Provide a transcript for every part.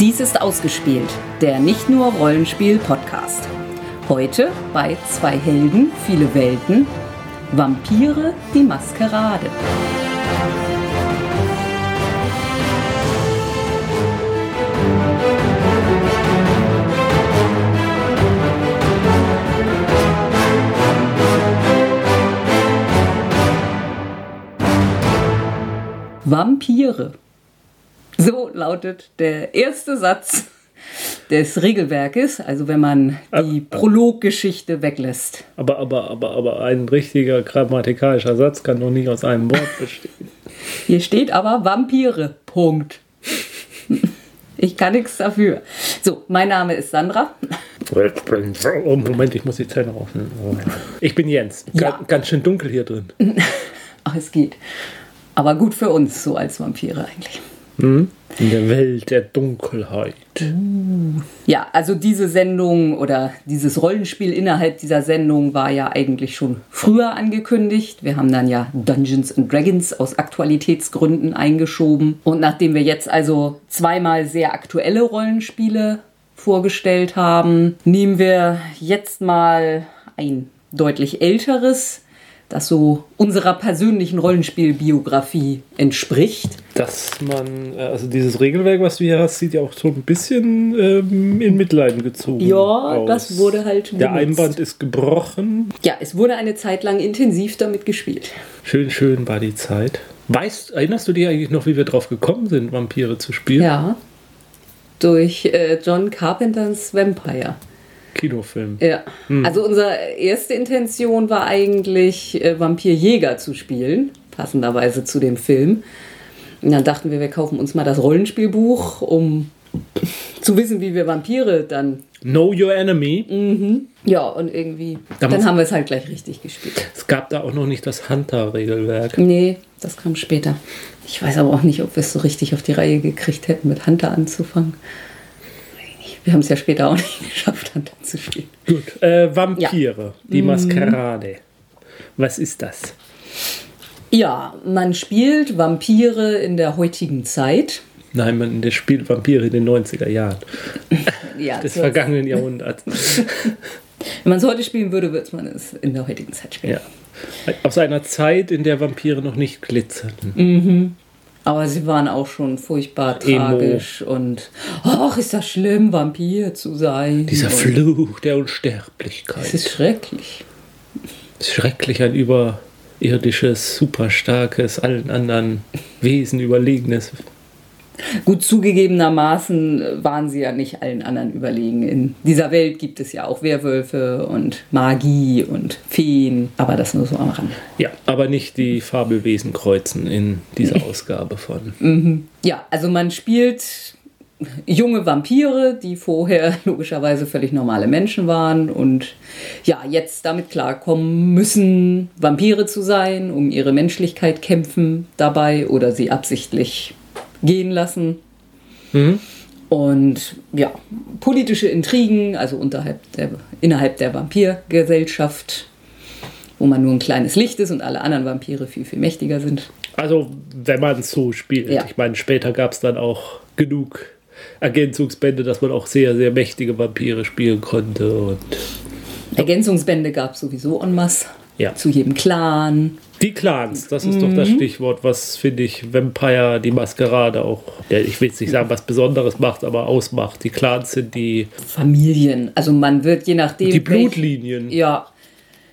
Dies ist ausgespielt, der nicht nur Rollenspiel-Podcast. Heute bei zwei Helden, viele Welten, Vampire, die Maskerade. Vampire. So lautet der erste Satz des Regelwerkes, also wenn man die Prologgeschichte weglässt. Aber, aber, aber, aber ein richtiger grammatikalischer Satz kann doch nicht aus einem Wort bestehen. Hier steht aber Vampire. Punkt. Ich kann nichts dafür. So, mein Name ist Sandra. Oh, Moment, ich muss die Zähne rausnehmen. Ich bin Jens. Ja. Ga- Ganz schön dunkel hier drin. Ach, es geht. Aber gut für uns, so als Vampire eigentlich. In der Welt der Dunkelheit. Ja, also diese Sendung oder dieses Rollenspiel innerhalb dieser Sendung war ja eigentlich schon früher angekündigt. Wir haben dann ja Dungeons and Dragons aus Aktualitätsgründen eingeschoben. Und nachdem wir jetzt also zweimal sehr aktuelle Rollenspiele vorgestellt haben, nehmen wir jetzt mal ein deutlich älteres, das so unserer persönlichen Rollenspielbiografie entspricht. Dass man, äh, also dieses Regelwerk, was du hier hast, sieht ja auch so ein bisschen ähm, in Mitleiden gezogen Ja, aus. das wurde halt Der benutzt. Einband ist gebrochen. Ja, es wurde eine Zeit lang intensiv damit gespielt. Schön, schön war die Zeit. Weißt, erinnerst du dich eigentlich noch, wie wir drauf gekommen sind, Vampire zu spielen? Ja. Durch äh, John Carpenters Vampire. Kinofilm. Ja. Also unsere erste Intention war eigentlich, äh, Vampirjäger zu spielen, passenderweise zu dem Film. Und dann dachten wir, wir kaufen uns mal das Rollenspielbuch, um zu wissen, wie wir Vampire dann. Know Your Enemy. Ja, und irgendwie. Da dann haben wir es halt gleich richtig gespielt. Es gab da auch noch nicht das Hunter-Regelwerk. Nee, das kam später. Ich weiß aber auch nicht, ob wir es so richtig auf die Reihe gekriegt hätten, mit Hunter anzufangen. Wir haben es ja später auch nicht geschafft, Hunter zu spielen. Gut. Äh, Vampire, die Maskerade. Was ist das? Ja, man spielt Vampire in der heutigen Zeit. Nein, man der spielt Vampire in den 90er Jahren Ja, des vergangenen Jahrhunderts. wenn man es heute spielen würde, würde man es in der heutigen Zeit spielen. ja. Aus einer Zeit, in der Vampire noch nicht glitzerten. Aber sie waren auch schon furchtbar Emo. tragisch und ach, ist das schlimm, Vampir zu sein. Dieser Fluch der es Unsterblichkeit. ist schrecklich. Schrecklich ein überirdisches, superstarkes, allen anderen Wesen überlegenes. Gut zugegebenermaßen waren sie ja nicht allen anderen überlegen. In dieser Welt gibt es ja auch Werwölfe und Magie und Feen, aber das nur so am Rand. Ja, aber nicht die Fabelwesen kreuzen in dieser Ausgabe von. Ja, also man spielt junge Vampire, die vorher logischerweise völlig normale Menschen waren und ja, jetzt damit klarkommen müssen, Vampire zu sein, um ihre Menschlichkeit kämpfen dabei oder sie absichtlich gehen lassen. Und ja, politische Intrigen, also unterhalb der, innerhalb der Vampirgesellschaft, wo man nur ein kleines Licht ist und alle anderen Vampire viel, viel mächtiger sind. Also, wenn man es so spielt. Ja. Ich meine, später gab es dann auch genug Ergänzungsbände, dass man auch sehr, sehr mächtige Vampire spielen konnte. Und Ergänzungsbände gab es sowieso en masse. Ja. Zu jedem Clan. Die Clans, das ist doch das Stichwort, was, finde ich, Vampire, die Maskerade auch, ja, ich will jetzt nicht sagen, was Besonderes macht, aber ausmacht. Die Clans sind die, Familien. Also man wird je nachdem. die welch- Blutlinien. Ja.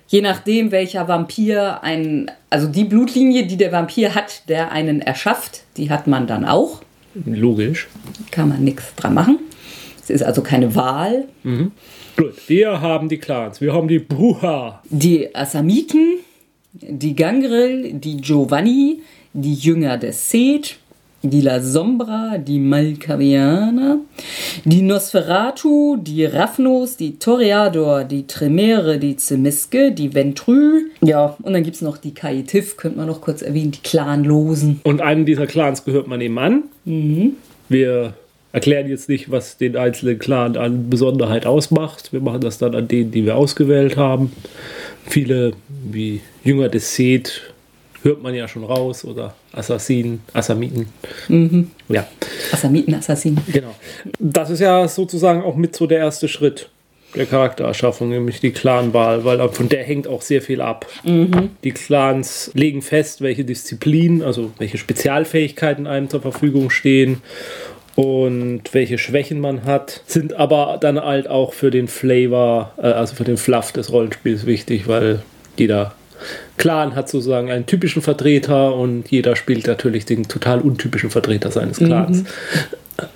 Je nachdem, welcher Vampir ein. Also die Blutlinie, die der Vampir hat, der einen erschafft, die hat man dann auch. Logisch. Kann man nichts dran machen. Es ist also keine Wahl. Gut, wir haben die Clans. Wir haben die Bruha. Die Assamiten, die Gangrel, die Giovanni, die Jünger des Seth, die La Sombra, die Malkavianer, die Nosferatu, die Raphnos, die Toreador, die Tremere, die Zemiske, die Ventrü. Ja, und dann gibt es noch die Kaitif, könnte man noch kurz erwähnen, die Clanlosen. Und einem dieser Clans gehört man eben an. Wir erklären jetzt nicht, was den einzelnen Clan an Besonderheit ausmacht. Wir machen das dann an denen, die wir ausgewählt haben. Viele, wie Jünger des Seth, hört man ja schon raus, oder Assassinen, Assamiten. Ja. Assamiten-Assassin. Genau. Das ist ja sozusagen auch mit so der erste Schritt der Charaktererschaffung, nämlich die Clanwahl, weil von der hängt auch sehr viel ab. Mhm. Die Clans legen fest, welche Disziplinen, also welche Spezialfähigkeiten einem zur Verfügung stehen und welche Schwächen man hat, sind aber dann halt auch für den Flavor, äh, also für den Fluff des Rollenspiels wichtig, weil jeder Clan hat sozusagen einen typischen Vertreter und jeder spielt natürlich den total untypischen Vertreter seines Clans. Mhm.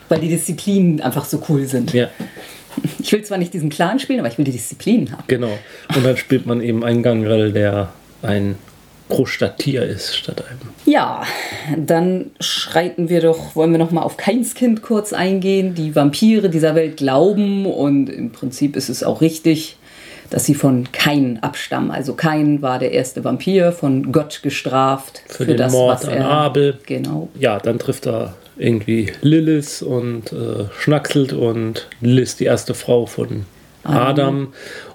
Weil die Disziplinen einfach so cool sind. Ja. Ich will zwar nicht diesen Clan spielen, aber ich will die Disziplinen haben. Genau. Und dann spielt man eben einen Gangrel, der ein Großstadttier ist statt einem. Ja, dann schreiten wir doch, wollen wir noch mal auf Keinskind kurz eingehen. Die Vampire dieser Welt glauben und im Prinzip ist es auch richtig, dass sie von Kain abstammen. Also Kain war der erste Vampir, von Gott gestraft für, für den das, Mord was er, an Abel. Genau. Ja, dann trifft er irgendwie Lilith und äh, schnackselt und Lilith die erste Frau von Adam. Adam.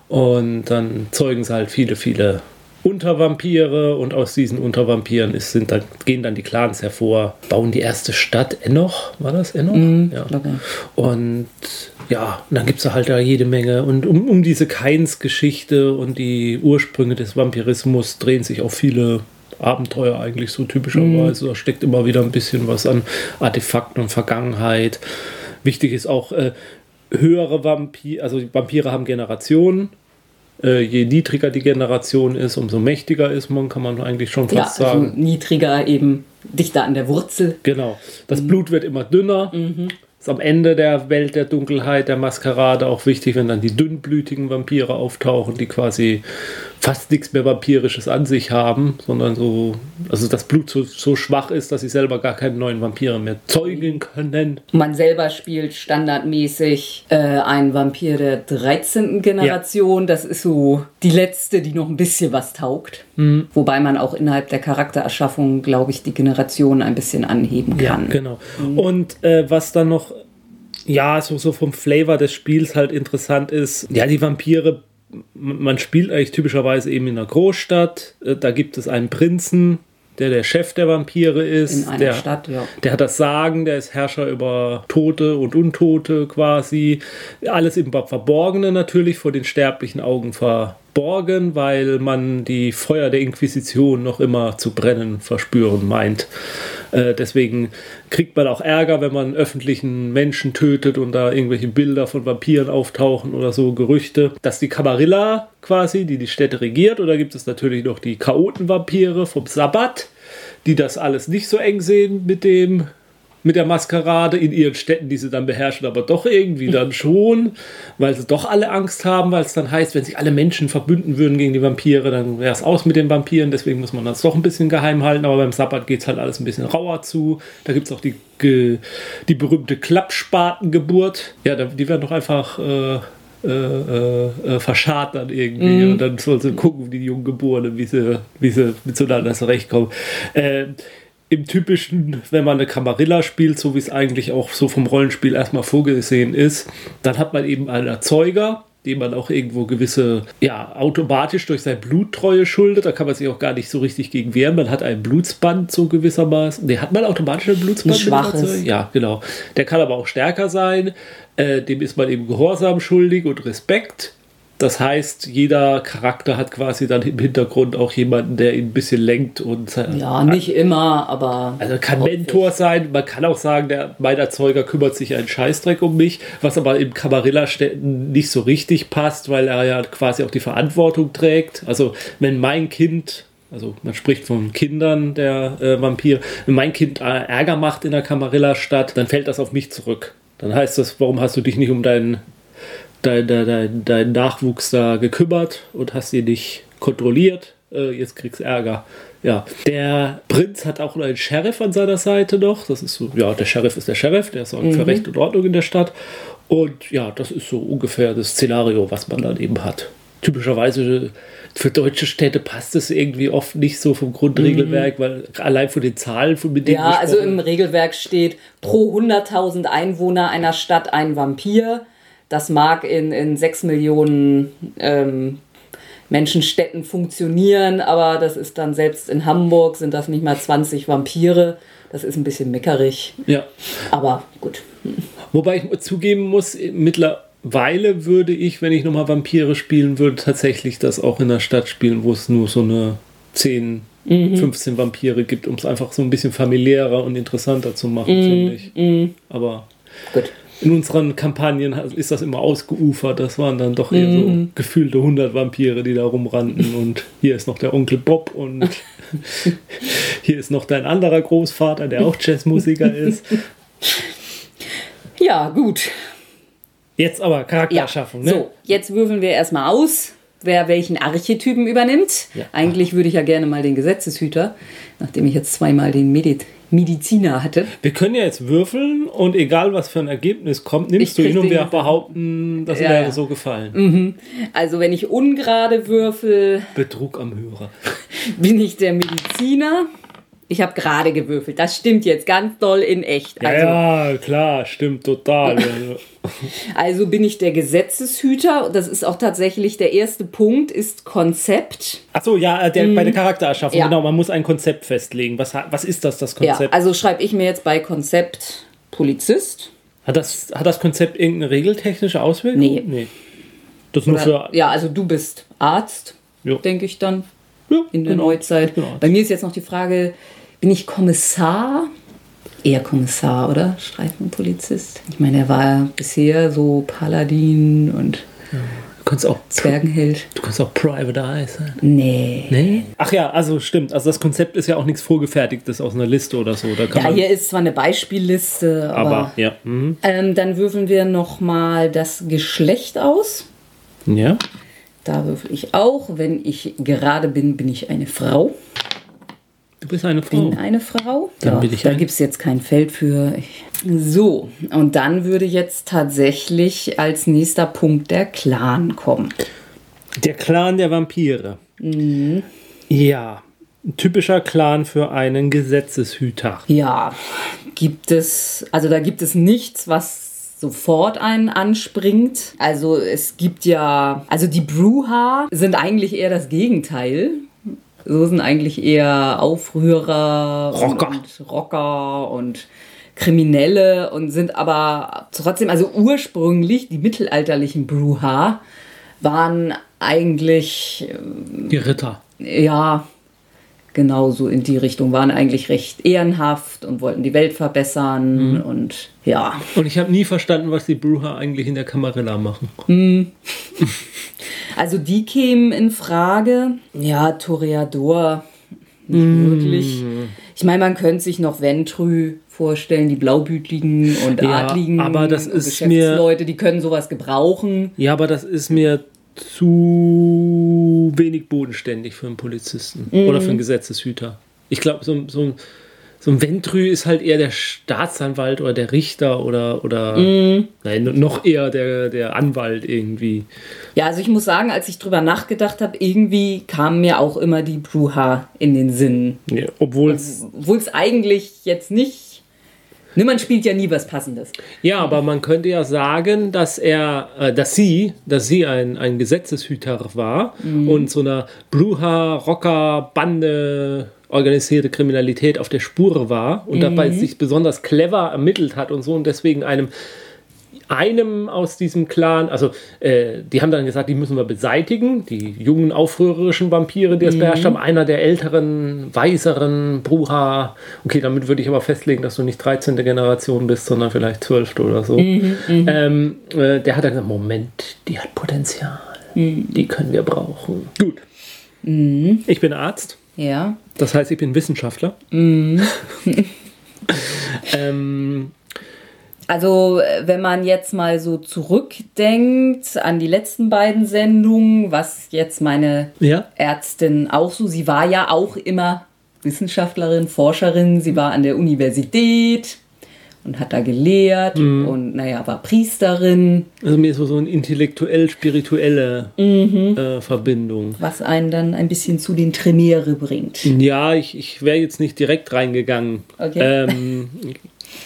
Und dann zeugen sie halt viele, viele Untervampire und aus diesen Untervampiren ist, sind dann, gehen dann die Clans hervor, bauen die erste Stadt, Enoch, war das Enoch? Mm, ja. Und ja, und dann gibt es halt da jede Menge. Und um, um diese Keins-Geschichte und die Ursprünge des Vampirismus drehen sich auch viele Abenteuer eigentlich so typischerweise. Mm. Da steckt immer wieder ein bisschen was an Artefakten und Vergangenheit. Wichtig ist auch äh, höhere Vampire, also die Vampire haben Generationen. Äh, je niedriger die Generation ist, umso mächtiger ist man, kann man eigentlich schon fast ja, also sagen. Niedriger eben dichter an der Wurzel. Genau. Das mhm. Blut wird immer dünner. Mhm ist am Ende der Welt der Dunkelheit, der Maskerade auch wichtig, wenn dann die dünnblütigen Vampire auftauchen, die quasi fast nichts mehr Vampirisches an sich haben, sondern so, also das Blut so, so schwach ist, dass sie selber gar keine neuen Vampire mehr zeugen können. Man selber spielt standardmäßig äh, einen Vampir der 13. Generation. Ja. Das ist so die letzte, die noch ein bisschen was taugt. Mhm. Wobei man auch innerhalb der Charaktererschaffung, glaube ich, die Generation ein bisschen anheben kann. Ja, genau. Mhm. Und äh, was dann noch ja, so, so vom Flavor des Spiels halt interessant ist, ja, die Vampire man spielt eigentlich typischerweise eben in einer Großstadt. Äh, da gibt es einen Prinzen, der der Chef der Vampire ist. In einer der, Stadt, ja. Der hat das Sagen, der ist Herrscher über Tote und Untote quasi. Alles im Verborgenen natürlich, vor den sterblichen Augen verborgen, weil man die Feuer der Inquisition noch immer zu brennen verspüren meint. Äh, deswegen kriegt man auch Ärger, wenn man öffentlichen Menschen tötet und da irgendwelche Bilder von Vampiren auftauchen oder so, Gerüchte. Dass die Camarilla quasi, die die Städte regiert, oder gibt es natürlich noch die Chaotenvampire vom Sabbat, die das alles nicht so eng sehen mit dem mit der Maskerade in ihren Städten, die sie dann beherrschen, aber doch irgendwie dann schon, weil sie doch alle Angst haben, weil es dann heißt, wenn sich alle Menschen verbünden würden gegen die Vampire, dann wäre es aus mit den Vampiren, deswegen muss man das doch ein bisschen geheim halten, aber beim Sabbat geht es halt alles ein bisschen rauer zu. Da gibt es auch die, die berühmte Klappspatengeburt. Ja, die werden doch einfach äh, äh, äh, äh verscharrt dann irgendwie. Mm. Und dann soll sie gucken, wie die Junggeborenen, wie sie, wie sie miteinander zurechtkommen. Äh, im typischen, wenn man eine Camarilla spielt, so wie es eigentlich auch so vom Rollenspiel erstmal vorgesehen ist, dann hat man eben einen Erzeuger, dem man auch irgendwo gewisse, ja, automatisch durch seine Bluttreue schuldet. Da kann man sich auch gar nicht so richtig gegen wehren. Man hat ein Blutsband so gewissermaßen. Der hat man automatisch ein Blutsband. Ein schwaches. Ja, genau. Der kann aber auch stärker sein. Äh, dem ist man eben Gehorsam schuldig und Respekt. Das heißt, jeder Charakter hat quasi dann im Hintergrund auch jemanden, der ihn ein bisschen lenkt und. Äh, ja, nicht immer, aber. Also kann Mentor sein. Man kann auch sagen, der, mein Erzeuger kümmert sich einen Scheißdreck um mich, was aber im Camarilla-Städten nicht so richtig passt, weil er ja quasi auch die Verantwortung trägt. Also, wenn mein Kind also man spricht von Kindern der äh, Vampir. Wenn mein Kind äh, Ärger macht in der Camarilla-Stadt, dann fällt das auf mich zurück. Dann heißt das, warum hast du dich nicht um deinen dein, dein, dein Nachwuchs da gekümmert und hast ihn nicht kontrolliert. Äh, jetzt kriegst du Ärger. Ja, der Prinz hat auch einen Sheriff an seiner Seite noch. Das ist so, ja, der Sheriff ist der Sheriff, der sorgt mhm. für Recht und Ordnung in der Stadt. Und ja, das ist so ungefähr das Szenario, was man dann eben hat. Typischerweise für deutsche Städte passt es irgendwie oft nicht so vom Grundregelwerk, mhm. weil allein von den Zahlen, von mit Ja, also im Regelwerk steht pro 100.000 Einwohner einer Stadt ein Vampir. Das mag in, in 6 Millionen ähm, Menschenstädten funktionieren, aber das ist dann selbst in Hamburg sind das nicht mal 20 Vampire. Das ist ein bisschen meckerig. Ja. Aber gut. Wobei ich zugeben muss, mittlerweile würde ich, wenn ich nochmal Vampire spielen würde, tatsächlich das auch in der Stadt spielen, wo es nur so eine 10, 15 Vampire gibt, um es einfach so ein bisschen familiärer und interessanter zu machen, finde ich. Aber Gut. In unseren Kampagnen ist das immer ausgeufert. Das waren dann doch eher so gefühlte 100 Vampire, die da rumrannten. Und hier ist noch der Onkel Bob und hier ist noch dein anderer Großvater, der auch Jazzmusiker ist. Ja, gut. Jetzt aber Ja. Charakterschaffung, ne? So, jetzt würfeln wir erstmal aus, wer welchen Archetypen übernimmt. Ja. Eigentlich würde ich ja gerne mal den Gesetzeshüter, nachdem ich jetzt zweimal den Medi Mediziner hatte. Wir können ja jetzt würfeln und egal was für ein Ergebnis kommt, nimmst Ich du ihn und wir behaupten, das Ja, wäre ja. so gefallen. Also wenn ich ungerade würfel, Betrug am Hörer. bin ich der Mediziner. Ich habe gerade gewürfelt. Das stimmt jetzt ganz doll in echt. Ja, Also, ja, klar, stimmt total. also bin ich der Gesetzeshüter. Das ist auch tatsächlich der erste Punkt, ist Konzept. Achso, ja, äh, der, bei der Charaktererschaffung, Ja. genau, man muss ein Konzept festlegen. Was, was ist das, das Ja, Konzept? also schreibe ich mir jetzt bei Konzept Polizist. hat, das, hat das Konzept irgendeine regeltechnische Auswirkung? Nee. nee. Das nur für. Ja, also du bist Arzt, Ja. denke ich dann. Ja, in der genau. Neuzeit. Genau. Bei mir ist jetzt noch die Frage, bin ich Kommissar? Eher Kommissar, oder? Streifenpolizist. Ich meine, er war ja bisher so Paladin und Du kannst auch, Zwergenheld. du kannst auch Private Eye sein. Nee. Nee? Ach ja, also stimmt. Also das Konzept ist ja auch nichts Vorgefertigtes aus einer Liste oder so. Da Ja, hier ist zwar eine Beispielliste, aber, aber ja. Mhm. ähm, dann würfeln wir noch mal das Geschlecht aus. Ja. Da würfel ich auch. Wenn ich gerade bin, bin ich eine Frau. Du bist eine Frau. Bin eine Frau. Dann ja, bin ich da gibt es jetzt kein Feld für. So, und dann würde jetzt tatsächlich als nächster Punkt der Clan kommen. Der Clan der Vampire. Ja. Ein typischer Clan für einen Gesetzeshüter. Ja, gibt es, also da gibt es nichts, was sofort einen anspringt. Also es gibt ja, also die Bruha sind eigentlich eher das Gegenteil. So sind eigentlich eher Aufrührer Rocker. und Rocker und Kriminelle und sind aber trotzdem, also ursprünglich die mittelalterlichen Bruha waren eigentlich Die Ritter. ja, genau so in die Richtung, waren eigentlich recht ehrenhaft und wollten die Welt verbessern und ja. Und ich habe nie verstanden, was die Bruja eigentlich in der Camarilla machen. Also die kämen in Frage. Ja, Toreador nicht wirklich. Ich meine, man könnte sich noch Ventrü vorstellen, die Blaubütligen und Ja, Adligen aber das ist Geschäftsleute, die können sowas gebrauchen. Ja, aber das ist mir zu wenig bodenständig für einen Polizisten oder für einen Gesetzeshüter. Ich glaube, so, so, ein- so ein Ventrü ist halt eher der Staatsanwalt oder der Richter oder, oder nein, noch eher der, der Anwalt irgendwie. Ja, also ich muss sagen, als ich drüber nachgedacht habe, irgendwie kam mir auch immer die Bruha in den Sinn. Ja, Obwohl es. Eigentlich jetzt nicht. Ne, man spielt ja nie was Passendes. Ja, aber man könnte ja sagen, dass er, äh, dass sie, dass sie ein, ein Gesetzeshüter war und so einer Bruja-Rocker-Bande organisierte Kriminalität auf der Spur war und dabei sich besonders clever ermittelt hat und so und deswegen einem einem aus diesem Clan, also äh, die haben dann gesagt, die müssen wir beseitigen, die jungen aufrührerischen Vampire, die es beherrscht haben, einer der älteren, weiseren Bruha. Okay, damit würde ich aber festlegen, dass du nicht 13. Generation bist, sondern vielleicht 12. oder so. ähm, äh, der hat dann gesagt, Moment, die hat Potenzial, die können wir brauchen. Gut. Ich bin Arzt. Ja. Das heißt, ich bin Wissenschaftler. ähm, Also, wenn man jetzt mal so zurückdenkt an die letzten beiden Sendungen, was jetzt meine ja. Ärztin auch so, sie war ja auch immer Wissenschaftlerin, Forscherin, sie war an der Universität und hat da gelehrt und naja, war Priesterin, Also mir ist so, eine intellektuell-spirituelle äh, Verbindung. was einen dann ein bisschen zu den Tremere bringt. Ja, ich, ich wäre jetzt nicht direkt reingegangen. Okay. Ähm,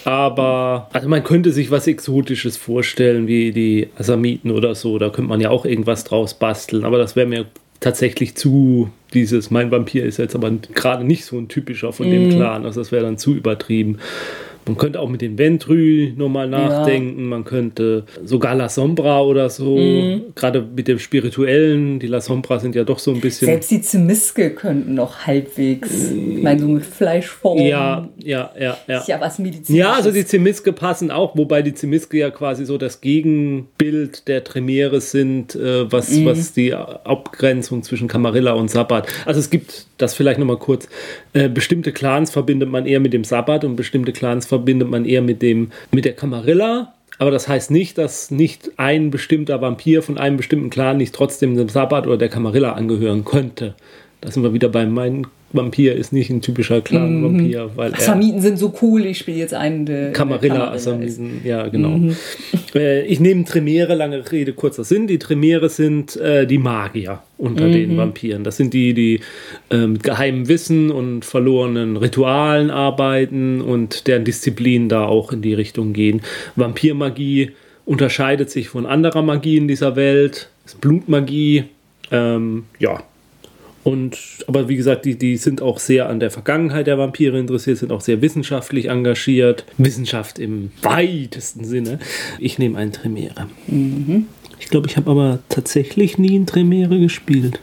aber also man könnte sich was Exotisches vorstellen, wie die Asamiten oder so. Da könnte man ja auch irgendwas draus basteln. Aber das wäre mir tatsächlich zu dieses, mein Vampir ist jetzt aber gerade nicht so ein typischer von dem Clan, also das wäre dann zu übertrieben. Man könnte auch mit den Ventrü nochmal nachdenken. Man könnte sogar La Sombra oder so, Mhm. gerade mit dem Spirituellen. Die La Sombra sind ja doch so ein bisschen. Selbst die Zimiske könnten noch halbwegs, ich meine, so mit Fleischform. ja, ja, ja, ja. Ist ja was Medizinisches. Ja, also die Zimiske passen auch, wobei die Zimiske ja quasi so das Gegenbild der Tremere sind, äh, was, Mhm. was die Abgrenzung zwischen Camarilla und Sabbat. Also es gibt das vielleicht nochmal kurz. Äh, bestimmte Clans verbindet man eher mit dem Sabbat und bestimmte Clans verbindet man eher mit dem mit der Camarilla. Aber das heißt nicht, dass nicht ein bestimmter Vampir von einem bestimmten Clan nicht trotzdem dem Sabbat oder der Camarilla angehören könnte. Da sind wir wieder bei mein Vampir ist nicht ein typischer Clan-Vampir, weil er Assamiten sind so cool, ich spiele jetzt einen, der. Camarilla, diesen, ja, genau. Äh, ich nehme Tremere, lange Rede, kurzer Sinn. Die Tremere sind äh, die Magier unter den Vampiren. Das sind die, die äh, mit geheimem Wissen und verlorenen Ritualen arbeiten und deren Disziplinen da auch in die Richtung gehen. Vampirmagie unterscheidet sich von anderer Magie in dieser Welt. Ist Blutmagie. Ähm, ja, und, aber wie gesagt, die, die sind auch sehr an der Vergangenheit der Vampire interessiert, sind auch sehr wissenschaftlich engagiert. Wissenschaft im weitesten Sinne. Ich nehme einen Tremere. Ich glaube, ich habe aber tatsächlich nie einen Tremere gespielt.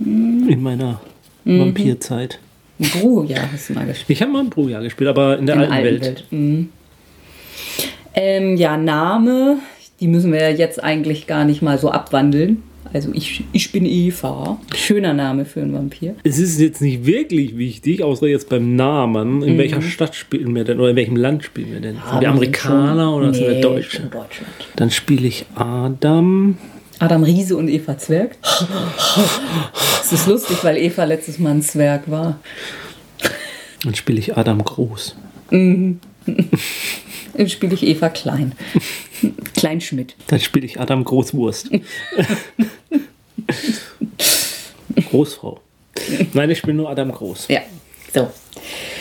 In meiner Vampirzeit. Bru, ja, hast du mal gespielt. Ich habe mal ein Bruja gespielt, aber in der In alten, alten Welt. Welt. Mhm. Ähm, ja, Name, die müssen wir ja jetzt eigentlich gar nicht mal so abwandeln. Also ich, ich bin Eva. Schöner Name für einen Vampir. Es ist jetzt nicht wirklich wichtig, außer jetzt beim Namen. In welcher Stadt spielen wir denn oder in welchem Land spielen wir denn? sind wir Amerikaner oder sind wir nee, Deutsche? schon Deutschland. Dann spiele ich Adam. Adam Riese und Eva Zwerg. Es ist lustig, weil Eva letztes Mal ein Zwerg war. Dann spiele ich Adam Groß. Dann spiele ich Eva Klein. Kleinschmidt. Dann spiele ich Adam Großwurst. Großfrau. Nein, ich spiele nur Adam Groß. Ja, so.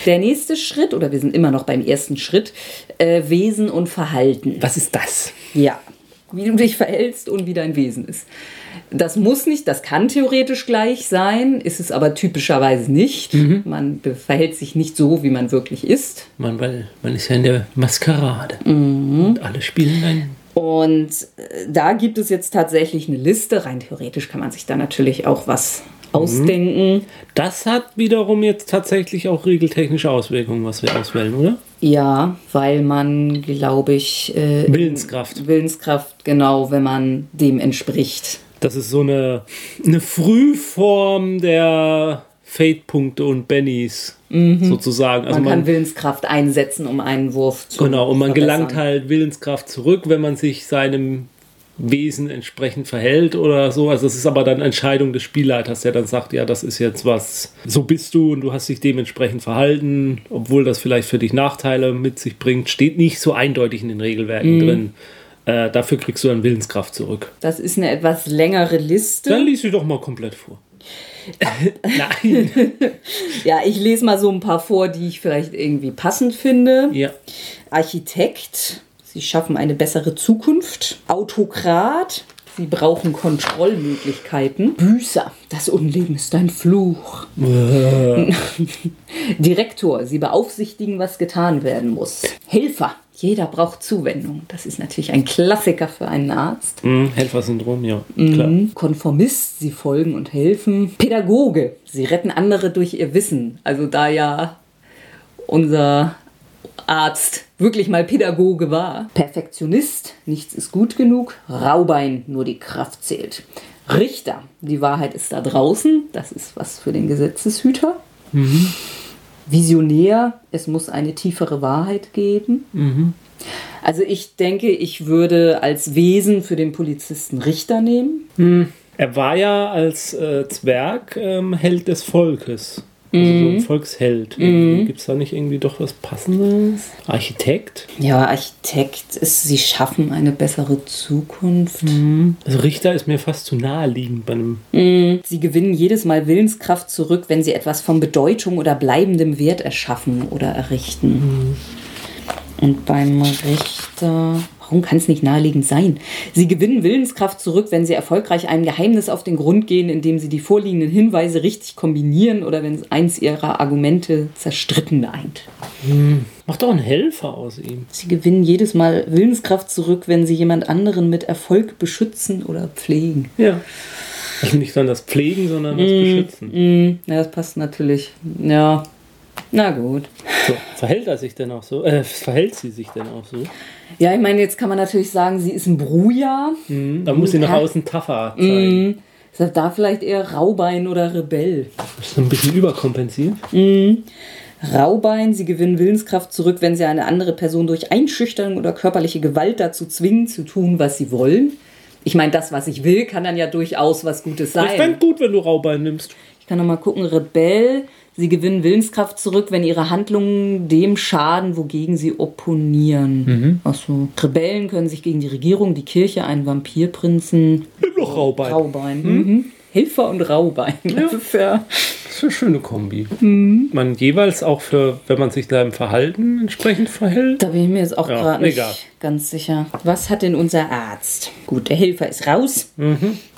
Der nächste Schritt, oder wir sind immer noch beim ersten Schritt, äh, Wesen und Verhalten. Was ist das? Ja, wie du dich verhältst und wie dein Wesen ist. Das muss nicht, das kann theoretisch gleich sein, ist es aber typischerweise nicht. Man be- verhält sich nicht so, wie man wirklich ist. Man, weil man ist ja in der Maskerade. Und alle spielen ein. Und äh, da gibt es jetzt tatsächlich eine Liste. Rein theoretisch kann man sich da natürlich auch was ausdenken. Das hat wiederum jetzt tatsächlich auch regeltechnische Auswirkungen, was wir auswählen, oder? Ja, weil man, glaube ich, äh, Willenskraft. Willenskraft, genau, wenn man dem entspricht. Das ist so eine, eine Frühform der Fate-Punkte und Bennys, sozusagen. Also Man, man, kann Willenskraft einsetzen, um einen Wurf zu Genau, und man verbessern. gelangt halt Willenskraft zurück, wenn man sich seinem Wesen entsprechend verhält oder so. Also das ist aber dann Entscheidung des Spielleiters, der dann sagt, ja, das ist jetzt was, so bist du und du hast dich dementsprechend verhalten, obwohl das vielleicht für dich Nachteile mit sich bringt, steht nicht so eindeutig in den Regelwerken drin. Äh, dafür kriegst du dann Willenskraft zurück. Das ist eine etwas längere Liste. Dann lies sie doch mal komplett vor. Nein. Ja, ich lese mal so ein paar vor, die ich vielleicht irgendwie passend finde. ja. Architekt, Sie schaffen eine bessere Zukunft. Autokrat, Sie brauchen Kontrollmöglichkeiten. Büßer, das Unleben ist ein Fluch. Direktor, Sie beaufsichtigen, was getan werden muss. Helfer, jeder braucht Zuwendung. Das ist natürlich ein Klassiker für einen Arzt. Mhm, Helfersyndrom, ja. Klar. Konformist, sie folgen und helfen. Pädagoge, sie retten andere durch ihr Wissen. Also da ja unser Arzt wirklich mal Pädagoge war. Perfektionist, nichts ist gut genug. Raubein, nur die Kraft zählt. Richter, die Wahrheit ist da draußen. Das ist was für den Gesetzeshüter. Visionär, es muss eine tiefere Wahrheit geben. Also ich denke, ich würde als Wesen für den Polizisten Richter nehmen. Er war ja als äh, Zwerg ähm, Held des Volkes. Also so ein Volksheld. Gibt es da nicht irgendwie doch was Passendes? Architekt? Ja, Architekt ist, sie schaffen eine bessere Zukunft. Also Richter ist mir fast zu naheliegend bei einem. Sie gewinnen jedes Mal Willenskraft zurück, wenn sie etwas von Bedeutung oder bleibendem Wert erschaffen oder errichten. Und beim Richter, warum kann es nicht naheliegend sein? Sie gewinnen Willenskraft zurück, wenn sie erfolgreich einem Geheimnis auf den Grund gehen, indem sie die vorliegenden Hinweise richtig kombinieren oder wenn eins ihrer Argumente zerstritten eint. Hm. Macht doch einen Helfer aus ihm. Sie gewinnen jedes Mal Willenskraft zurück, wenn sie jemand anderen mit Erfolg beschützen oder pflegen. Ja. Also nicht dann das Pflegen, sondern das Mm, Beschützen. mm, ja, das passt natürlich. Ja. Na gut. So, verhält er sich denn auch so? Äh, verhält sie sich denn auch so? Ja, ich meine, jetzt kann man natürlich sagen, sie ist ein Bruja. Mhm. Da muss sie nach außen tougher zeigen. Mhm. Ist da vielleicht eher Raubein oder Rebell? Ist so ein bisschen überkompensiert. Raubein, sie gewinnen Willenskraft zurück, wenn sie eine andere Person durch Einschüchterung oder körperliche Gewalt dazu zwingen, zu tun, was sie wollen. Ich meine, das, was ich will, kann dann ja durchaus was Gutes Ich sein. fände gut, wenn du Raubein nimmst. Ich kann noch mal gucken, Rebell, sie gewinnen Willenskraft zurück, wenn ihre Handlungen dem schaden, wogegen sie opponieren. Ach so. Rebellen können sich gegen die Regierung, die Kirche, einen Vampirprinzen, Nimm doch Raubein. Raubein. Mhm. Helfer und Raubein. Das ist ja. Das ist eine schöne Kombi. Man jeweils auch für, wenn man sich im Verhalten entsprechend verhält. Da bin ich mir jetzt auch Ja, gerade nicht ganz sicher. Was hat denn unser Arzt? Gut, der Helfer ist raus.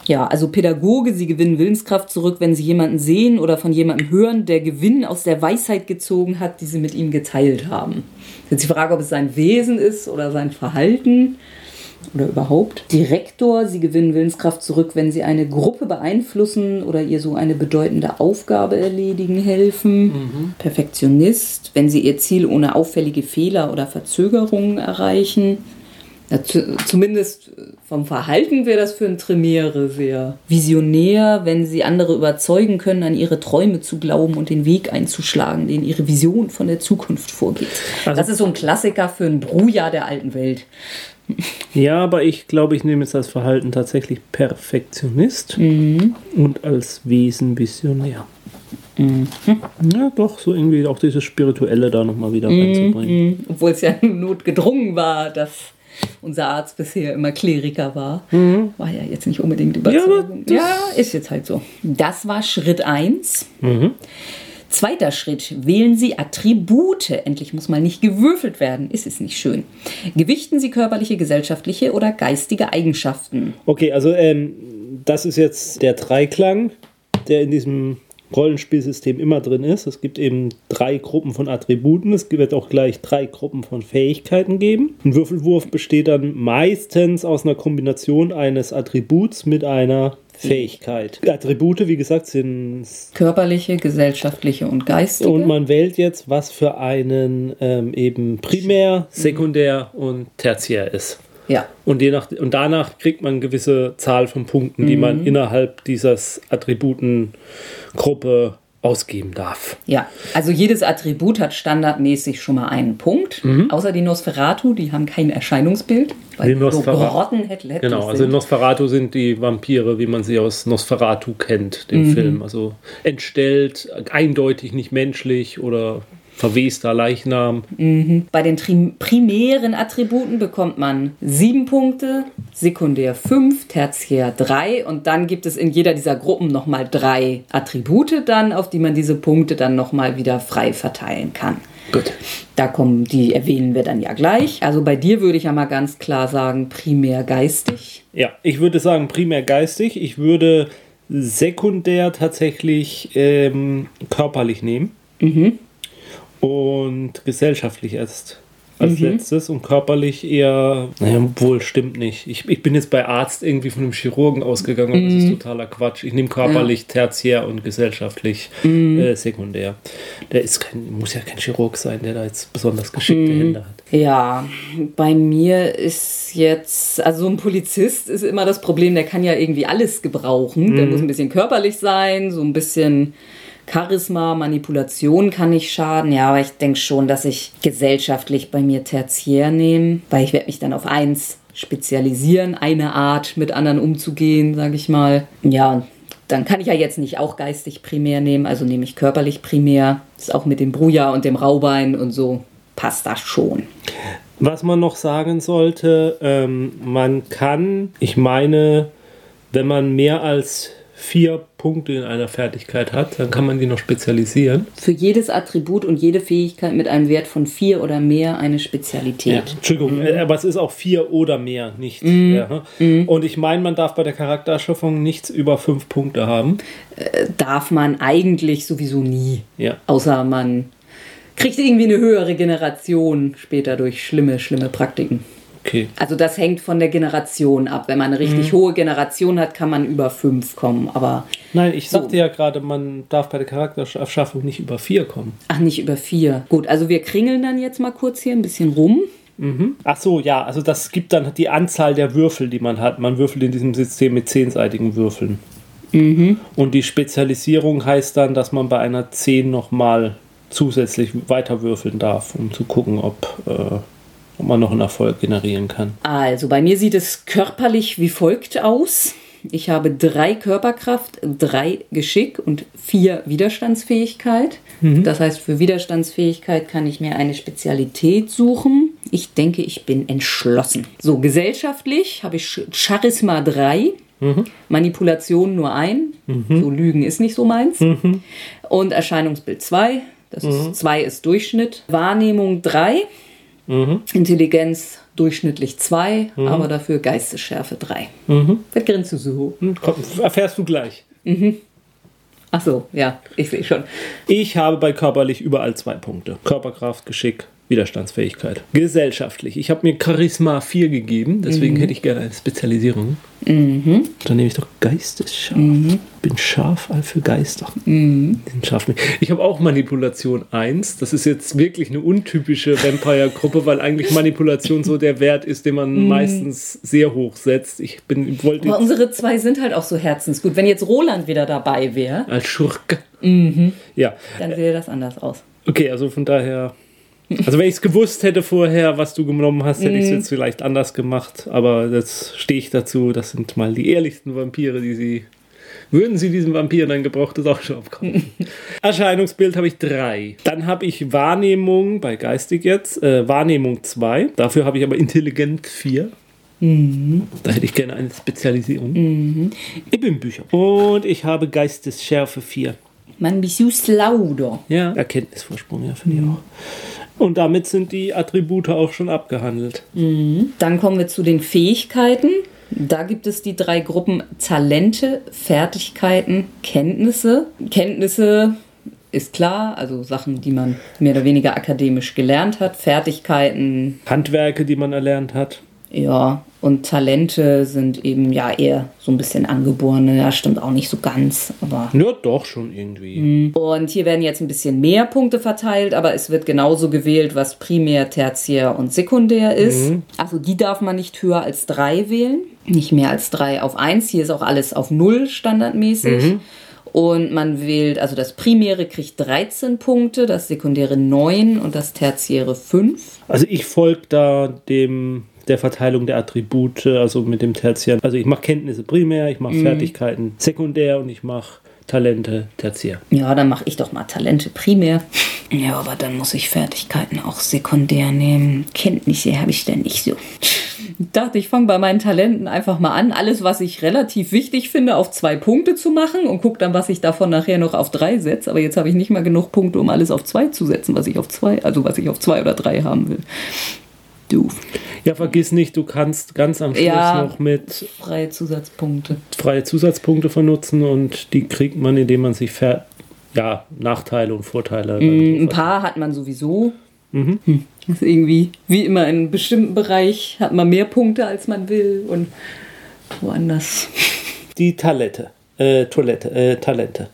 Ja, also Pädagoge, sie gewinnen Willenskraft zurück, wenn sie jemanden sehen oder von jemandem hören, der Gewinn aus der Weisheit gezogen hat, die sie mit ihm geteilt haben. Jetzt die Frage, ob es sein Wesen ist oder sein Verhalten oder überhaupt. Direktor, sie gewinnen Willenskraft zurück, wenn sie eine Gruppe beeinflussen oder ihr so eine bedeutende Aufgabe erledigen helfen. Perfektionist, wenn sie ihr Ziel ohne auffällige Fehler oder Verzögerungen erreichen. Ja, zu, zumindest vom Verhalten wäre das für ein Tremere sehr visionär, wenn sie andere überzeugen können, an ihre Träume zu glauben und den Weg einzuschlagen, den ihre Vision von der Zukunft vorgeht. Also- das ist so ein Klassiker für ein Bruja der alten Welt. Ja, aber ich glaube, ich nehme jetzt als Verhalten tatsächlich Perfektionist und als Wesen Visionär. Ja, doch, so irgendwie auch dieses Spirituelle da nochmal wieder reinzubringen. Obwohl es ja notgedrungen war, dass unser Arzt bisher immer Kleriker war. War ja jetzt nicht unbedingt überzeugend. aber Ja, ist jetzt halt so. Das war Schritt 1. Zweiter Schritt, wählen Sie Attribute. Endlich muss mal nicht gewürfelt werden. Ist es nicht schön? Gewichten Sie körperliche, gesellschaftliche oder geistige Eigenschaften. Okay, also ähm, das ist jetzt der Dreiklang, der in diesem Rollenspielsystem immer drin ist. Es gibt eben drei Gruppen von Attributen. Es wird auch gleich drei Gruppen von Fähigkeiten geben. Ein Würfelwurf besteht dann meistens aus einer Kombination eines Attributs mit einer Fähigkeit. Attribute, wie gesagt, sind Körperliche, gesellschaftliche und geistige. und man wählt jetzt, was für einen ähm, eben Primär, Sekundär und Tertiär ist. ja. Und, je nach, und danach kriegt man eine gewisse Zahl von Punkten, die man innerhalb dieses Attributengruppe ausgeben darf. Ja, also jedes Attribut hat standardmäßig schon mal einen Punkt. Außer die Nosferatu, die haben kein Erscheinungsbild. Weil Mhm. Die so Nosferatu- Genau, also Nosferatu sind die Vampire, wie man sie aus Nosferatu kennt, dem Film. Also entstellt, eindeutig nicht menschlich oder verwester Leichnam. Bei den primären Attributen bekommt man sieben Punkte, sekundär fünf, tertiär drei und dann gibt es in jeder dieser Gruppen nochmal drei Attribute dann, auf die man diese Punkte dann nochmal wieder frei verteilen kann. Gut. Da kommen, die erwähnen wir dann ja gleich. Also bei dir würde ich ja mal ganz klar sagen, primär geistig. Ja, ich würde sagen primär geistig. Ich würde sekundär tatsächlich ähm, körperlich nehmen. Und gesellschaftlich erst als letztes und körperlich eher, naja, wohl stimmt nicht. Ich, ich bin jetzt bei Arzt irgendwie von einem Chirurgen ausgegangen, aber das ist totaler Quatsch. Ich nehme körperlich tertiär und gesellschaftlich äh, sekundär. Der ist kein, muss ja kein Chirurg sein, der da jetzt besonders geschickte Hände hat. Ja, bei mir ist jetzt, also so ein Polizist ist immer das Problem, der kann ja irgendwie alles gebrauchen. Der muss ein bisschen körperlich sein, so ein bisschen Charisma, Manipulation kann nicht schaden. Ja, aber ich denke schon, dass ich gesellschaftlich bei mir tertiär nehme, weil ich werde mich dann auf eins spezialisieren, eine Art mit anderen umzugehen, sage ich mal. Ja, dann kann ich ja jetzt nicht auch geistig primär nehmen, also nehme ich körperlich primär. ist auch mit dem Bruja und dem Raubein und so passt das schon. Was man noch sagen sollte, ähm, man kann, ich meine, wenn man mehr als vier Punkte in einer Fertigkeit hat, dann kann man die noch spezialisieren. Für jedes Attribut und jede Fähigkeit mit einem Wert von vier oder mehr eine Spezialität. Ja, Entschuldigung, äh, aber es ist auch vier oder mehr, nicht. Ja. Und ich meine, man darf bei der Charaktererschaffung nichts über fünf Punkte haben. Darf man eigentlich sowieso nie. Ja. Außer man kriegt irgendwie eine höhere Generation später durch schlimme, schlimme Praktiken. Okay. Also das hängt von der Generation ab. Wenn man eine richtig hohe Generation hat, kann man über fünf kommen. Aber Nein, ich sagte ja gerade, man darf bei der Charaktererschaffung nicht über vier kommen. ach, nicht über vier. Gut, also wir kringeln dann jetzt mal kurz hier ein bisschen rum. Ach so, ja, also das gibt dann die Anzahl der Würfel, die man hat. Man würfelt in diesem System mit zehnseitigen Würfeln. Und die Spezialisierung heißt dann, dass man bei einer 10 nochmal zusätzlich weiter würfeln darf, um zu gucken, ob, äh, ob man noch einen Erfolg generieren kann. Also bei mir sieht es körperlich wie folgt aus. Ich habe drei Körperkraft, drei Geschick und vier Widerstandsfähigkeit. Das heißt, für Widerstandsfähigkeit kann ich mir eine Spezialität suchen. Ich denke, ich bin entschlossen. So, gesellschaftlich habe ich Ch- Charisma 3. Manipulation nur ein. So Lügen ist nicht so meins. Und Erscheinungsbild 2. Das ist 2 ist Durchschnitt. Wahrnehmung 3. Intelligenz durchschnittlich 2, aber dafür Geistesschärfe 3. Was grinst du so? Erfährst du gleich. Ach so, ja, ich sehe schon. Ich habe bei körperlich überall zwei Punkte. Körperkraft, Geschick, Widerstandsfähigkeit. Gesellschaftlich. Ich habe mir Charisma 4 gegeben, deswegen hätte ich gerne eine Spezialisierung. Dann nehme ich doch Geistesscharf. Bin scharf für Geister. Nicht. Ich habe auch Manipulation 1. Das ist jetzt wirklich eine untypische Vampire-Gruppe, weil eigentlich Manipulation so der Wert ist, den man meistens sehr hoch setzt. Ich bin, wollte Aber unsere zwei sind halt auch so herzensgut. Wenn jetzt Roland wieder dabei wäre, als Schurke. Ja, dann sähe das anders aus. Okay, also von daher. Also wenn ich es gewusst hätte vorher, was du genommen hast, hätte ich es jetzt vielleicht anders gemacht. Aber jetzt stehe ich dazu. Das sind mal die ehrlichsten Vampire, die sie. Würden sie diesem Vampir ein gebrauchtes Ausschaub kaufen? Erscheinungsbild habe ich drei. Dann habe ich Wahrnehmung, bei geistig jetzt, äh, Wahrnehmung zwei. Dafür habe ich aber Intelligent vier. Da hätte ich gerne eine Spezialisierung. Ich bin Bücher. Und ich habe Geistesschärfe vier. Man bist du slauder. Ja, Erkenntnisvorsprung, ja, finde ich auch. Und damit sind die Attribute auch schon abgehandelt. Dann kommen wir zu den Fähigkeiten. Da gibt es die drei Gruppen Talente, Fertigkeiten, Kenntnisse. Kenntnisse ist klar, also Sachen, die man mehr oder weniger akademisch gelernt hat. Fertigkeiten, Handwerke, die man erlernt hat. Ja, und Talente sind eben ja eher so ein bisschen angeborene. Ja, stimmt auch nicht so ganz, aber Ja, doch schon irgendwie. Und hier werden jetzt ein bisschen mehr Punkte verteilt, aber es wird genauso gewählt, was primär, tertiär und sekundär ist. Also die darf man nicht höher als drei wählen, nicht mehr als drei auf eins. Hier ist auch alles auf null standardmäßig. Und man wählt, also das Primäre kriegt 13 Punkte, das Sekundäre 9 und das Tertiäre 5. Also ich folge da dem der Verteilung der Attribute, also mit dem Tertiär. Also ich mache Kenntnisse primär, ich mache Fertigkeiten sekundär und ich mache Talente tertiär. Ja, dann mache ich doch mal Talente primär. Ja, aber dann muss ich Fertigkeiten auch sekundär nehmen. Kenntnisse habe ich denn nicht so. Ich dachte, ich fange bei meinen Talenten einfach mal an, alles, was ich relativ wichtig finde, auf zwei Punkte zu machen und gucke dann, was ich davon nachher noch auf drei setze. Aber jetzt habe ich nicht mal genug Punkte, um alles auf zwei zu setzen, was ich auf zwei, also was ich auf zwei oder drei haben will. Doof. Ja, vergiss nicht, du kannst ganz am Schluss Ja. noch mit Freie Zusatzpunkte. freie Zusatzpunkte vernutzen und die kriegt man, indem man sich ver ja, Nachteile und Vorteile. Ein paar hat man sowieso. Hm. Das ist irgendwie, wie immer, in einem bestimmten Bereich hat man mehr Punkte, als man will und woanders. Die Talente, äh, Toilette, äh, Talente,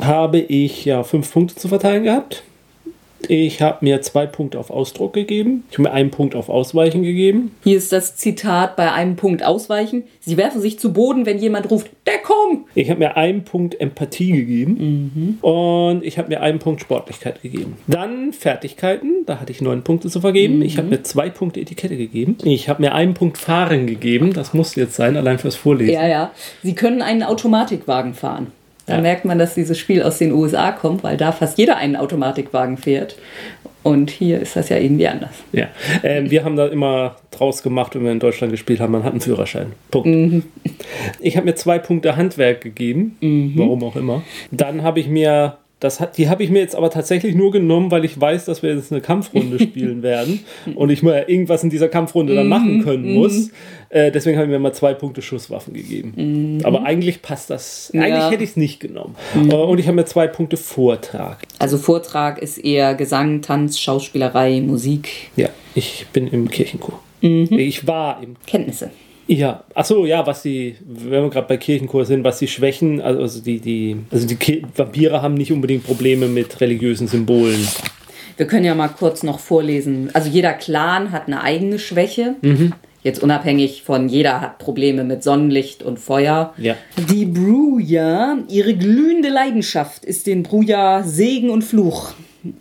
habe ich ja fünf Punkte zu verteilen gehabt. Ich habe mir zwei Punkte auf Ausdruck gegeben. Ich habe mir einen Punkt auf Ausweichen gegeben. Hier ist das Zitat bei einem Punkt ausweichen. Sie werfen sich zu Boden, wenn jemand ruft, Deckung! Ich habe mir einen Punkt Empathie gegeben. Und ich habe mir einen Punkt Sportlichkeit gegeben. Dann Fertigkeiten. Da hatte ich neun Punkte zu vergeben. Ich habe mir zwei Punkte Etikette gegeben. Ich habe mir einen Punkt Fahren gegeben. Das muss jetzt sein, allein fürs Vorlesen. Ja, ja. Sie können einen Automatikwagen fahren. Da Ja. merkt man, dass dieses Spiel aus den USA kommt, weil da fast jeder einen Automatikwagen fährt. Und hier ist das ja irgendwie anders. Ja, ähm, wir haben da immer draus gemacht, wenn wir in Deutschland gespielt haben, man hat einen Führerschein. Punkt. Ich habe mir zwei Punkte Handwerk gegeben, warum auch immer. Dann habe ich mir, das hat, die habe ich mir jetzt aber tatsächlich nur genommen, weil ich weiß, dass wir jetzt eine Kampfrunde spielen werden und ich mal irgendwas in dieser Kampfrunde dann machen können muss. Äh, deswegen habe ich mir mal zwei Punkte Schusswaffen gegeben. Aber eigentlich passt das. Ja. Eigentlich hätte ich es nicht genommen. Äh, Und ich habe mir zwei Punkte Vortrag. Also Vortrag ist eher Gesang, Tanz, Schauspielerei, Musik, Ja, ich bin im Kirchenchor. Ich war im Kenntnisse. Ja, achso, ja, was die, wenn wir gerade bei Kirchenchor sind, was die Schwächen, also die, die, also die Ki Vampire haben nicht unbedingt Probleme mit religiösen Symbolen. Wir können ja mal kurz noch vorlesen. Also jeder Clan hat eine eigene Schwäche. Jetzt unabhängig von jeder hat Probleme mit Sonnenlicht und Feuer. Ja. Die Bruja, ihre glühende Leidenschaft ist den Bruja Segen und Fluch.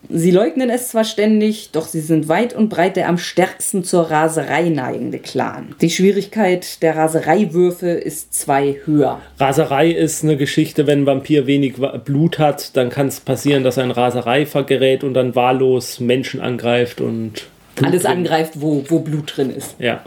Sie leugnen es zwar ständig, doch sie sind weit und breit der am stärksten zur Raserei neigende Clan. Die Schwierigkeit der Rasereiwürfe ist zwei höher. Raserei ist eine Geschichte, wenn ein Vampir wenig Blut hat, dann kann es passieren, dass er in Raserei vergerät und dann wahllos Menschen angreift und Blut Alles trinkt. angreift, wo, wo Blut drin ist. Ja.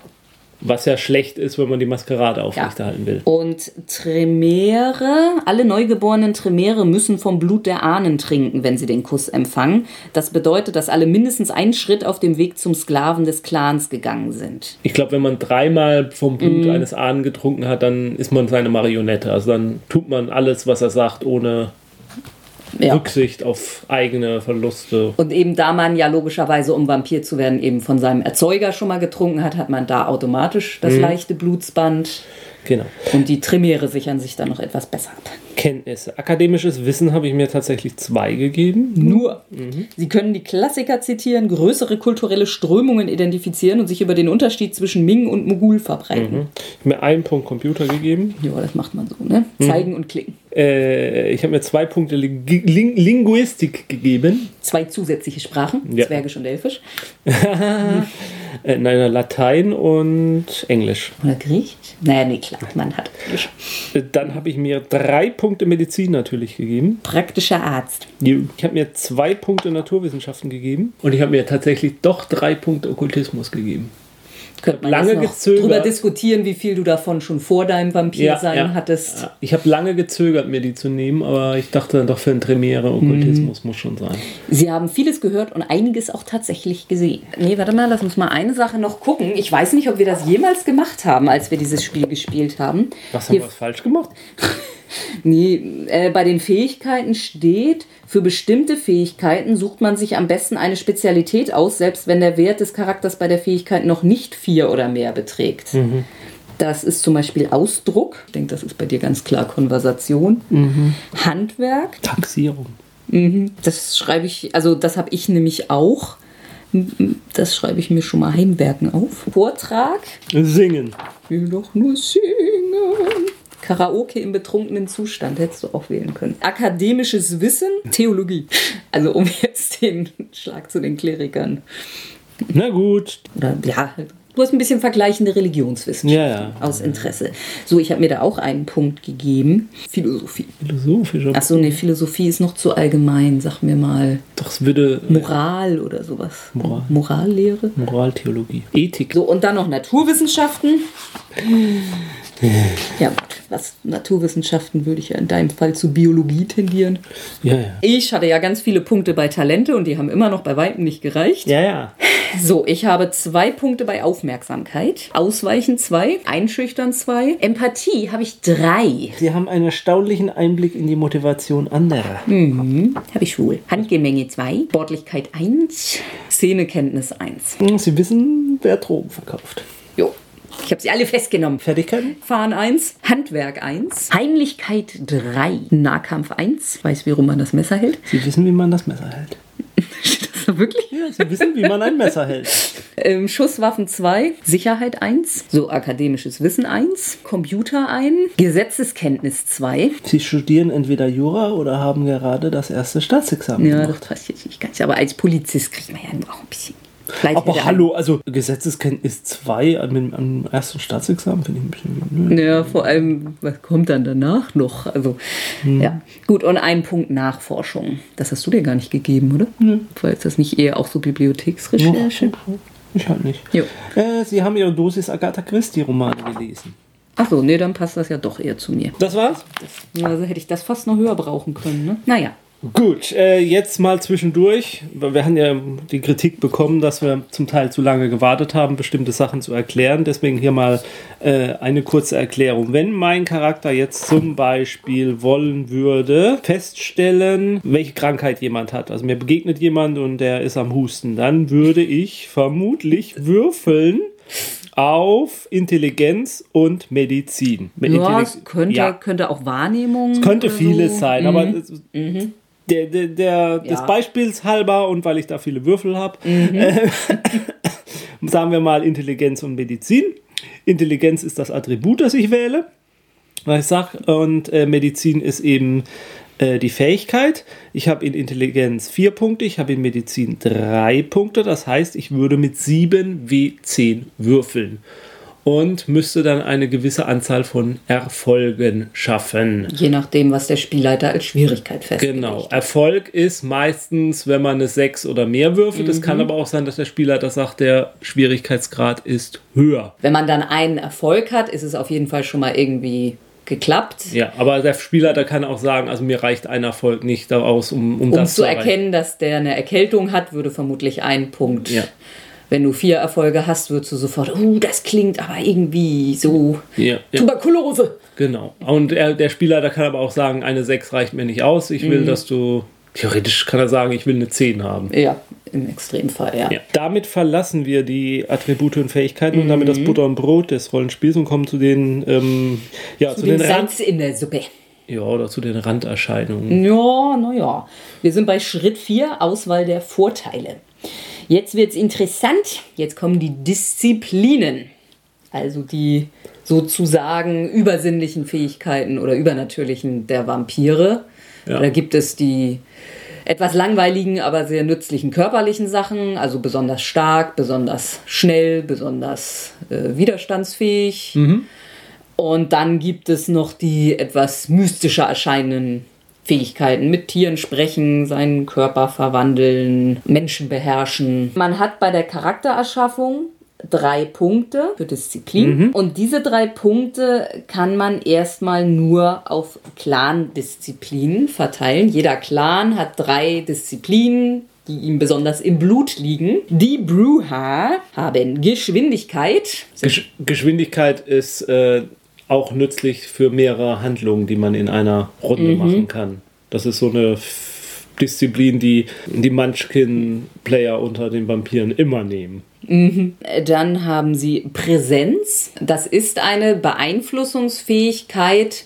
Was ja schlecht ist, wenn man die Maskerade aufrechterhalten will. Und Tremere, alle neugeborenen Tremere müssen vom Blut der Ahnen trinken, wenn sie den Kuss empfangen. Das bedeutet, dass alle mindestens einen Schritt auf dem Weg zum Sklaven des Clans gegangen sind. Ich glaube, wenn man dreimal vom Blut eines Ahnen getrunken hat, dann ist man seine Marionette. Also dann tut man alles, was er sagt, ohne Ja. Rücksicht auf eigene Verluste. Und eben da man ja logischerweise, um Vampir zu werden, eben von seinem Erzeuger schon mal getrunken hat, hat man da automatisch das leichte Blutsband. Genau. Und die Tremere sichern sich dann noch etwas besser ab. Kenntnisse. Akademisches Wissen habe ich mir tatsächlich zwei gegeben. Nur. Sie können die Klassiker zitieren, größere kulturelle Strömungen identifizieren und sich über den Unterschied zwischen Ming und Mogul verbreiten. Ich habe mir einen Punkt Computer gegeben. Ja, das macht man so, ne? Zeigen und klicken. Äh, ich habe mir zwei Punkte Ling Ling Linguistik gegeben. Zwei zusätzliche Sprachen, Ja. Zwergisch und Elfisch. Äh, nein, Latein und Englisch. Oder Griechisch? Naja, nee, klar, man hat Englisch. Äh, Dann habe ich mir drei Punkte Medizin natürlich gegeben. Praktischer Arzt. Ich habe mir zwei Punkte Naturwissenschaften gegeben. Und ich habe mir tatsächlich doch drei Punkte Okkultismus gegeben. Könnte man lange gezögert. drüber diskutieren, wie viel du davon schon vor deinem Vampirsein hattest. Ja. Ich habe lange gezögert, mir die zu nehmen, aber ich dachte dann doch für ein Tremere Okkultismus muss schon sein. Sie haben vieles gehört und einiges auch tatsächlich gesehen. Nee, warte mal, lass uns mal eine Sache noch gucken. Ich weiß nicht, ob wir das jemals gemacht haben, als wir dieses Spiel gespielt haben. Was haben Hier wir falsch gemacht? Nee, äh, bei den Fähigkeiten steht, für bestimmte Fähigkeiten sucht man sich am besten eine Spezialität aus, selbst wenn der Wert des Charakters bei der Fähigkeit noch nicht vier oder mehr beträgt. Das ist zum Beispiel Ausdruck. Ich denke, das ist bei dir ganz klar Konversation. Handwerk. Taxierung. Das schreibe ich, also das habe ich nämlich auch. Das schreibe ich mir schon mal Heimwerken auf. Vortrag. Singen. Ich will doch nur singen. Karaoke im betrunkenen Zustand hättest du auch wählen können. Akademisches Wissen, Theologie. Also um jetzt den Schlag zu den Klerikern. Na gut. Oder ja, du hast ein bisschen vergleichende Religionswissenschaft Ja, ja. aus Interesse. So, ich habe mir da auch einen Punkt gegeben. Philosophie. Philosophischer. Achso, nee, Philosophie ist noch zu allgemein. Sag mir mal Doch, es würde Moral oder sowas. Moral. Morallehre. Moraltheologie. Ethik. So, und dann noch Naturwissenschaften. Ja, gut. Was Naturwissenschaften würde ich ja in deinem Fall zu Biologie tendieren. Ja, ja. Ich hatte ja ganz viele Punkte bei Talente und die haben immer noch bei Weitem nicht gereicht. Ja, ja. So, ich habe zwei Punkte bei Aufmerksamkeit. Ausweichen zwei, einschüchtern zwei. Empathie habe ich drei. Sie haben einen erstaunlichen Einblick in die Motivation anderer. Habe ich wohl. Handgemenge zwei, Sportlichkeit eins, Szenekenntnis eins. Sie wissen, wer Drogen verkauft. Ich habe sie alle festgenommen. Fertigkeiten? Fahren 1, Handwerk 1, Heimlichkeit 3, Nahkampf 1, weiß, wie rum man das Messer hält. Sie wissen, wie man das Messer hält. Das wirklich. Ja, Sie wissen, wie man ein Messer hält. Ähm, Schusswaffen 2, Sicherheit 1, so akademisches Wissen 1, Computer 1, Gesetzeskenntnis 2. Sie studieren entweder Jura oder haben gerade das erste Staatsexamen Ja, das gemacht. passt jetzt nicht ganz. Aber als Polizist kriegt man ja auch ein bisschen. Vielleicht Aber hallo, also Gesetzeskenntnis 2 am, am ersten Staatsexamen finde ich ein bisschen. Ein, ja, vor allem, was kommt dann danach noch? Also, ja. Gut, und ein Punkt Nachforschung. Das hast du dir gar nicht gegeben, oder? Nö. War jetzt das nicht eher auch so Bibliotheksrecherche? Ich halt nicht. Äh, Sie haben Ihre Dosis Agatha Christie-Romane gelesen. Achso, nee, dann passt das ja doch eher zu mir. Das war's? Also hätte ich das fast noch höher brauchen können, ne? Naja. Gut, äh, jetzt mal zwischendurch, wir haben ja die Kritik bekommen, dass wir zum Teil zu lange gewartet haben, bestimmte Sachen zu erklären. Deswegen hier mal äh, eine kurze Erklärung. Wenn mein Charakter jetzt zum Beispiel wollen würde, feststellen, welche Krankheit jemand hat, also mir begegnet jemand und der ist am Husten, dann würde ich vermutlich würfeln auf Intelligenz und Medizin. Ja, Intelli- könnte, Ja. könnte auch Wahrnehmung. Es könnte vieles so. sein, aber es- der, der, der, des Ja. Beispiels halber und weil ich da viele Würfel habe, Mhm. äh, sagen wir mal Intelligenz und Medizin. Intelligenz ist das Attribut, das ich wähle, was ich sage, und äh, Medizin ist eben äh, die Fähigkeit. Ich habe in Intelligenz vier Punkte, ich habe in Medizin drei Punkte, das heißt, ich würde mit 7 W10 würfeln und müsste dann eine gewisse Anzahl von Erfolgen schaffen. Je nachdem, was der Spielleiter als Schwierigkeit festlegt. Genau. Erfolg ist meistens, wenn man eine 6 oder mehr würfelt. Es Mhm. kann aber auch sein, dass der Spielleiter sagt, der Schwierigkeitsgrad ist höher. Wenn man dann einen Erfolg hat, ist es auf jeden Fall schon mal irgendwie geklappt. Ja, aber der Spielleiter kann auch sagen, also mir reicht ein Erfolg nicht daraus, um, um, Um das zu erreichen. erkennen, dass der eine Erkältung hat, würde vermutlich ein Punkt. Ja. Wenn du vier Erfolge hast, würdest du sofort, uh, das klingt aber irgendwie so Ja, ja, Tuberkulose. genau. Und er, der Spielleiter kann aber auch sagen, eine 6 reicht mir nicht aus. Ich Mhm. will, dass du, theoretisch kann er sagen, ich will eine 10 haben. Ja, im Extremfall, ja. Ja. Damit verlassen wir die Attribute und Fähigkeiten und damit das Mhm. Butter und Brot des Rollenspiels und kommen zu den, ähm, ja, zu, Den den, Rand, Salz in der Suppe. ja, oder zu den Randerscheinungen. Ja, naja. Wir sind bei Schritt 4, Auswahl der Vorteile. Jetzt wird es interessant. Jetzt kommen die Disziplinen. Also die sozusagen übersinnlichen Fähigkeiten oder übernatürlichen der Vampire. Ja. Da gibt es die etwas langweiligen, aber sehr nützlichen körperlichen Sachen, also besonders stark, besonders schnell, besonders äh, widerstandsfähig. Und dann gibt es noch die etwas mystischer erscheinenden Fähigkeiten. Mit Tieren sprechen, seinen Körper verwandeln, Menschen beherrschen. Man hat bei der Charaktererschaffung drei Punkte für Disziplin. Und diese drei Punkte kann man erstmal nur auf Clan-Disziplinen verteilen. Jeder Clan hat drei Disziplinen, die ihm besonders im Blut liegen. Die Bruha haben Geschwindigkeit, Gesch Geschwindigkeit ist äh, auch nützlich für mehrere Handlungen, die man in einer Runde Mhm. machen kann. Das ist so eine Disziplin, die die Munchkin-Player unter den Vampiren immer nehmen. Dann haben sie Präsenz. Das ist eine Beeinflussungsfähigkeit,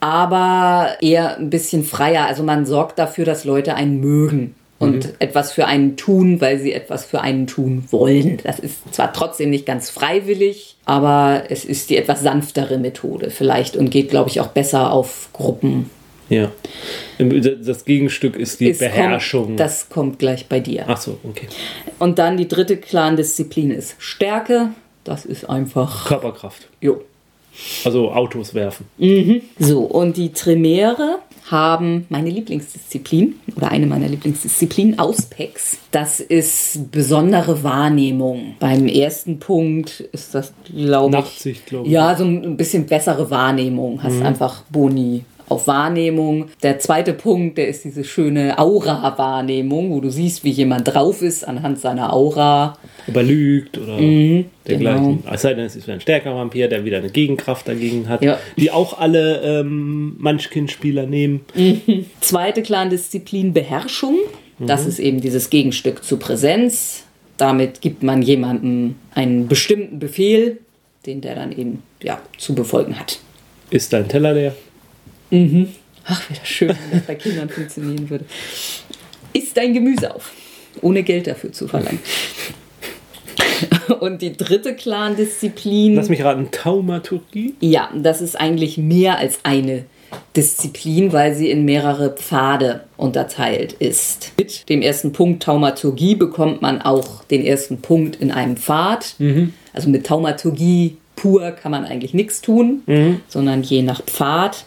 aber eher ein bisschen freier. Also man sorgt dafür, dass Leute einen mögen und etwas für einen tun, weil sie etwas für einen tun wollen. Das ist zwar trotzdem nicht ganz freiwillig, aber es ist die etwas sanftere Methode vielleicht und geht, glaube ich, auch besser auf Gruppen. Ja. Das Gegenstück ist die Es Beherrschung. Kommt, das kommt gleich bei dir. Ach so, okay. Und dann die dritte Clan-Disziplin ist Stärke. Das ist einfach. Körperkraft. Jo. Also Autos werfen. So, und die Tremere haben meine Lieblingsdisziplin oder eine meiner Lieblingsdisziplinen, Auspex. Das ist besondere Wahrnehmung. Beim ersten Punkt ist das, glaube ich. Nachtsicht, glaube ich. Ja, so ein bisschen bessere Wahrnehmung. Hast einfach Boni auf Wahrnehmung. Der zweite Punkt, der ist diese schöne Aura-Wahrnehmung, wo du siehst, wie jemand drauf ist anhand seiner Aura. Ob er lügt oder genau. dergleichen. Es sei denn, es ist ein stärkerer Vampir, der wieder eine Gegenkraft dagegen hat, Ja. die auch alle ähm, Munchkin-Spieler nehmen. Zweite Clan-Disziplin Beherrschung. Das ist eben dieses Gegenstück zu Präsenz. Damit gibt man jemandem einen bestimmten Befehl, den der dann eben ja, zu befolgen hat. Ist dein Teller leer? Ach, wäre das schön, wenn das bei Kindern funktionieren würde. Isst dein Gemüse auf, ohne Geld dafür zu verlangen. Und die dritte Clan-Disziplin. Lass mich raten, Taumaturgie? Ja, das ist eigentlich mehr als eine Disziplin, weil sie in mehrere Pfade unterteilt ist. Mit dem ersten Punkt Taumaturgie bekommt man auch den ersten Punkt in einem Pfad. Also mit Taumaturgie pur kann man eigentlich nichts tun, sondern je nach Pfad.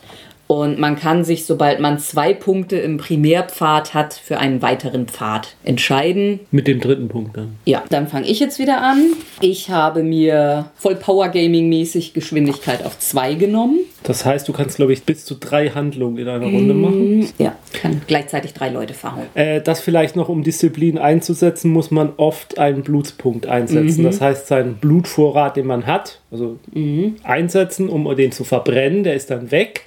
Und man kann sich, sobald man zwei Punkte im Primärpfad hat, für einen weiteren Pfad entscheiden. Mit dem dritten Punkt dann. Ja, dann fange ich jetzt wieder an. Ich habe mir voll Power Gaming mäßig Geschwindigkeit auf 2 genommen. Das heißt, du kannst, glaube ich, bis zu drei Handlungen in einer Runde machen. Ja, kann gleichzeitig drei Leute verhauen. Äh, das vielleicht noch, um Disziplin einzusetzen, muss man oft einen Blutspunkt einsetzen. Das heißt, seinen Blutvorrat, den man hat, also einsetzen, um den zu verbrennen, der ist dann weg.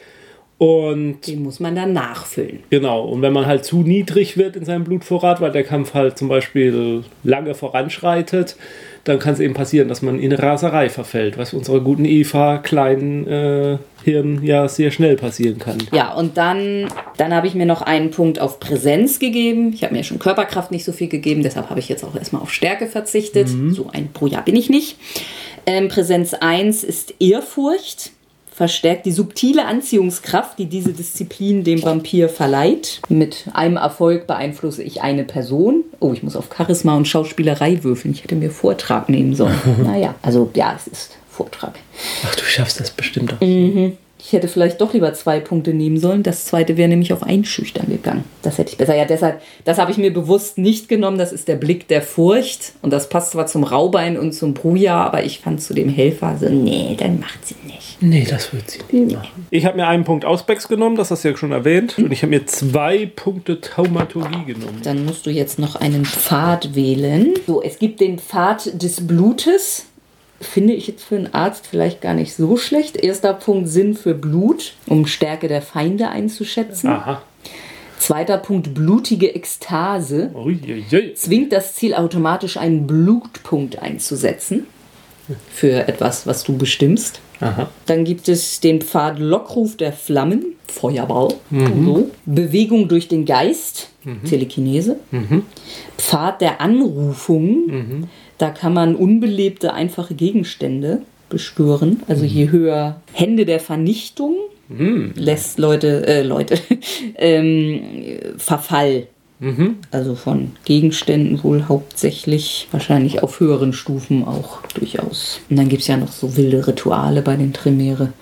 Und Den muss man dann nachfüllen. Genau, und wenn man halt zu niedrig wird in seinem Blutvorrat, weil der Kampf halt zum Beispiel lange voranschreitet, dann kann es eben passieren, dass man in Raserei verfällt, was unserer guten Eva kleinen äh, Hirn ja sehr schnell passieren kann. Ja, und dann, dann habe ich mir noch einen Punkt auf Präsenz gegeben. Ich habe mir schon Körperkraft nicht so viel gegeben, deshalb habe ich jetzt auch erstmal auf Stärke verzichtet. So ein pro Jahr bin ich nicht. Ähm, Präsenz 1 ist Ehrfurcht. Verstärkt die subtile Anziehungskraft, die diese Disziplin dem Vampir verleiht. Mit einem Erfolg beeinflusse ich eine Person. Oh, ich muss auf Charisma und Schauspielerei würfeln. Ich hätte mir Vortrag nehmen sollen. naja, also ja, es ist Vortrag. Ach, du schaffst das bestimmt auch. Ich hätte vielleicht doch lieber zwei Punkte nehmen sollen. Das zweite wäre nämlich auf Einschüchtern gegangen. Das hätte ich besser. Ja, deshalb, das habe ich mir bewusst nicht genommen. Das ist der Blick der Furcht. Und das passt zwar zum Raubein und zum Bruja, aber ich fand zu dem Helfer so, nee, dann macht sie nicht. Nee, das wird sie nicht machen. Ich habe mir einen Punkt Ausbecks genommen, das hast du ja schon erwähnt. Und ich habe mir zwei Punkte Taumaturgie genommen. Dann musst du jetzt noch einen Pfad wählen. So, es gibt den Pfad des Blutes. Finde ich jetzt für einen Arzt vielleicht gar nicht so schlecht. Erster Punkt Sinn für Blut, um Stärke der Feinde einzuschätzen. Aha. Zweiter Punkt blutige Ekstase. Uiuiui. zwingt das Ziel automatisch einen Blutpunkt einzusetzen für etwas, was du bestimmst. Aha. Dann gibt es den Pfad Lockruf der Flammen, Feuerball, so. Bewegung durch den Geist, Telekinese. Pfad der Anrufung, da kann man unbelebte, einfache Gegenstände beschwören. Also je höher Hände der Vernichtung lässt Leute, äh, Leute, ähm, Verfall also von Gegenständen wohl hauptsächlich, wahrscheinlich auf höheren Stufen auch durchaus. Und dann gibt es ja noch so wilde Rituale bei den Tremere.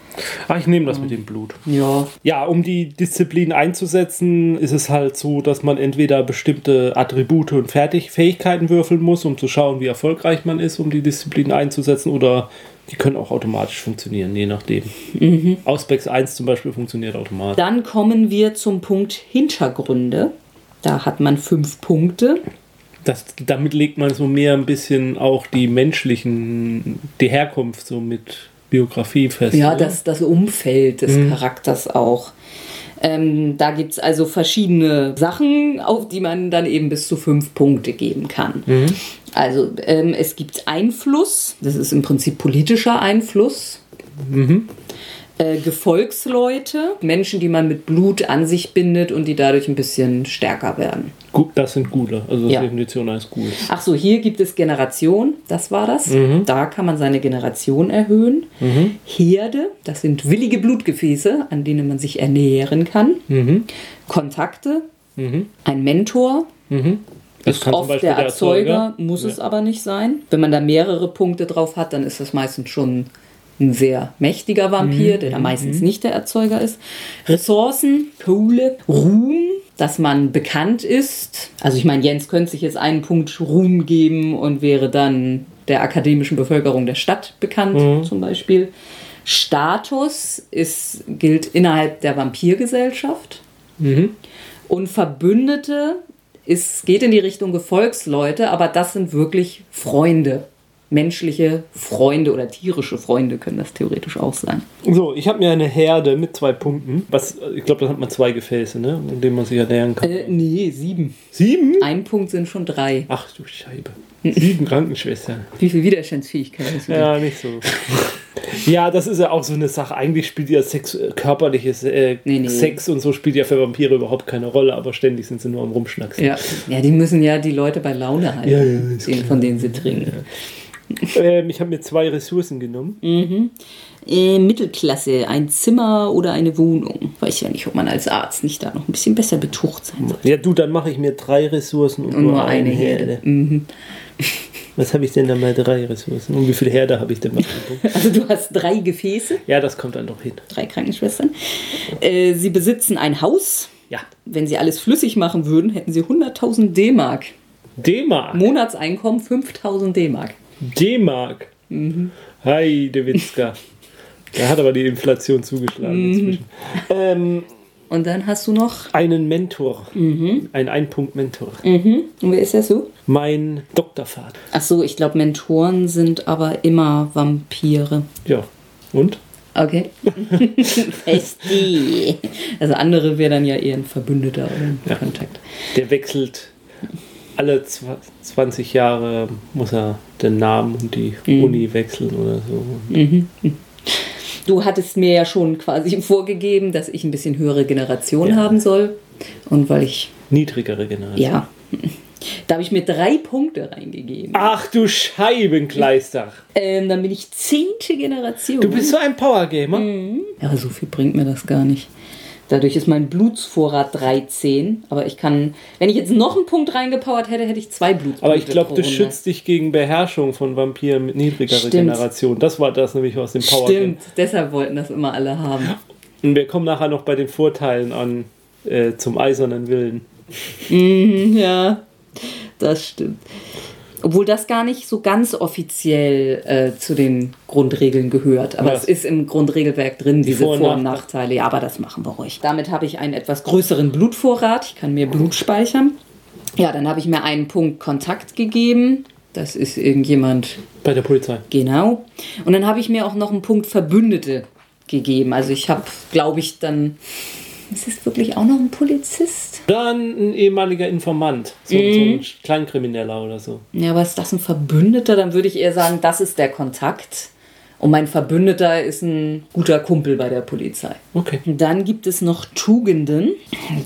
Ah, ich nehme das mit dem Blut. Ja, Ja, um die Disziplin einzusetzen, ist es halt so, dass man entweder bestimmte Attribute und Fertig Fähigkeiten würfeln muss, um zu schauen, wie erfolgreich man ist, um die Disziplin einzusetzen, oder die können auch automatisch funktionieren, je nachdem. Auspex 1 zum Beispiel funktioniert automatisch. dann kommen wir zum Punkt Hintergründe. Da hat man fünf Punkte. Das, damit legt man so mehr ein bisschen auch die menschlichen, die Herkunft so mit Biografie fest. Ja, oder? das, das Umfeld des Charakters auch. Ähm, da gibt es also verschiedene Sachen, auf die man dann eben bis zu fünf Punkte geben kann. Also ähm, es gibt Einfluss, das ist im Prinzip politischer Einfluss. Äh, Gefolgsleute, Menschen, die man mit Blut an sich bindet und die dadurch ein bisschen stärker werden. Gut, das sind gute. Also das Ja. Definition heißt gut. Ach so, hier gibt es Generation, das war das. Da kann man seine Generation erhöhen. Herde, das sind willige Blutgefäße, an denen man sich ernähren kann. Kontakte, ein Mentor, Das ist oft der der Erzeuger, Erzeuger. muss es aber nicht sein. Wenn man da mehrere Punkte drauf hat, dann ist das meistens schon ein sehr mächtiger Vampir, der da meistens nicht der Erzeuger ist. Ressourcen, Kohle, Ruhm, dass man bekannt ist. Also ich meine, Jens könnte sich jetzt einen Punkt Ruhm geben und wäre dann der akademischen Bevölkerung der Stadt bekannt, zum Beispiel. Status ist, gilt innerhalb der Vampirgesellschaft. Und Verbündete es geht in die Richtung Gefolgsleute, aber das sind wirklich Freunde. Menschliche Freunde oder tierische Freunde können das theoretisch auch sein. So, ich habe mir eine Herde mit zwei Punkten. Was, ich glaube, da hat man zwei Gefäße, ne? in denen man sich ernähren kann. Äh, nee, sieben. Sieben? Ein Punkt sind schon drei. Ach du Scheibe. Sieben Krankenschwestern. Wie viel Widerstandsfähigkeit hast du? Ja, nicht so. ja, das ist ja auch so eine Sache. Eigentlich spielt ja Sex, äh, körperliches äh, Nee, nee. Sex und so spielt ja für Vampire überhaupt keine Rolle, aber ständig sind sie nur am Rumschnacksen. Ja. ja, die müssen ja die Leute bei Laune halten, Ja, ja, den, von denen sie trinken. Ähm, ich habe mir zwei Ressourcen genommen. Äh, Mittelklasse, ein Zimmer oder eine Wohnung. Weiß ja nicht, ob man als Arzt nicht da noch ein bisschen besser betucht sein soll. Ja, du, dann mache ich mir drei Ressourcen und, Und nur eine Herde. Mhm. Was habe ich denn da mal drei Ressourcen? Und wie viele Herde habe ich denn mal? Also du hast drei Gefäße, ja, das kommt dann doch hin. drei Krankenschwestern. Äh, sie besitzen ein Haus. Ja. Wenn sie alles flüssig machen würden, hätten sie 100.000 D-Mark. D-Mark. Monatseinkommen 5.000 D-Mark. D-Mark. Heide Witzka. Da hat aber die Inflation zugeschlagen inzwischen. Ähm, Und dann hast du noch. einen Mentor. Ein Ein-Punkt-Mentor. Und wer ist das so? Mein Doktorvater. Ach so, ich glaube, Mentoren sind aber immer Vampire. Ja. Und? Okay. Festi. Also andere wäre dann ja eher ein Verbündeter oder ein Ja. Kontakt. Der wechselt alle zwa- 20 Jahre muss er den Namen und die Uni wechseln oder so. Du hattest mir ja schon quasi vorgegeben, dass ich ein bisschen höhere Generation Ja. haben soll. Und weil ich, Niedrigere Generation. ja, da habe ich mir drei Punkte reingegeben. Ach du Scheibenkleister. Ähm, dann bin ich zehnte Generation. Du bist so ein Powergamer. Ja, so viel bringt mir das gar nicht. Dadurch ist mein Blutsvorrat 13. Aber ich kann, wenn ich jetzt noch einen Punkt reingepowert hätte, hätte ich zwei Blutspunkte. Aber ich glaube, du schützt dich gegen Beherrschung von Vampiren mit niedrigerer Stimmt. Generation. Das war das nämlich aus dem Power Stimmt, deshalb wollten das immer alle haben. Und wir kommen nachher noch bei den Vorteilen an äh, zum eisernen Willen. Ja, das stimmt. Obwohl das gar nicht so ganz offiziell äh, zu den Grundregeln gehört. Aber es ist im Grundregelwerk drin, diese Vor- Vor- und und Nachteile. Ja, aber das machen wir ruhig. Damit habe ich einen etwas größeren Blutvorrat. Ich kann mehr Blut speichern. Ja, dann habe ich mir einen Punkt Kontakt gegeben. Das ist irgendjemand Bei der Polizei. Genau. Und dann habe ich mir auch noch einen Punkt Verbündete gegeben. Also ich habe, glaube ich, dann. Ist es wirklich auch noch ein Polizist? Dann ein ehemaliger Informant. So, so ein Kleinkrimineller oder so. Ja, aber ist das ein Verbündeter? Dann würde ich eher sagen, das ist der Kontakt. Und mein Verbündeter ist ein guter Kumpel bei der Polizei. Okay. Dann gibt es noch Tugenden.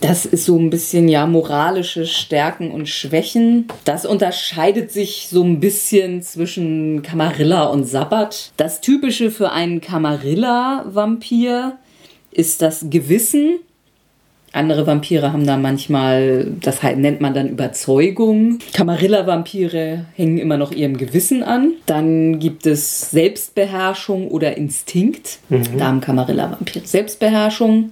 Das ist so ein bisschen ja moralische Stärken und Schwächen. Das unterscheidet sich so ein bisschen zwischen Camarilla und Sabbat. Das typische für einen Camarilla-Vampir ist das Gewissen. Andere Vampire haben da manchmal, das halt nennt man dann Überzeugung. Camarilla-Vampire hängen immer noch ihrem Gewissen an. Dann gibt es Selbstbeherrschung oder Instinkt. Da haben Camarilla-Vampire Selbstbeherrschung.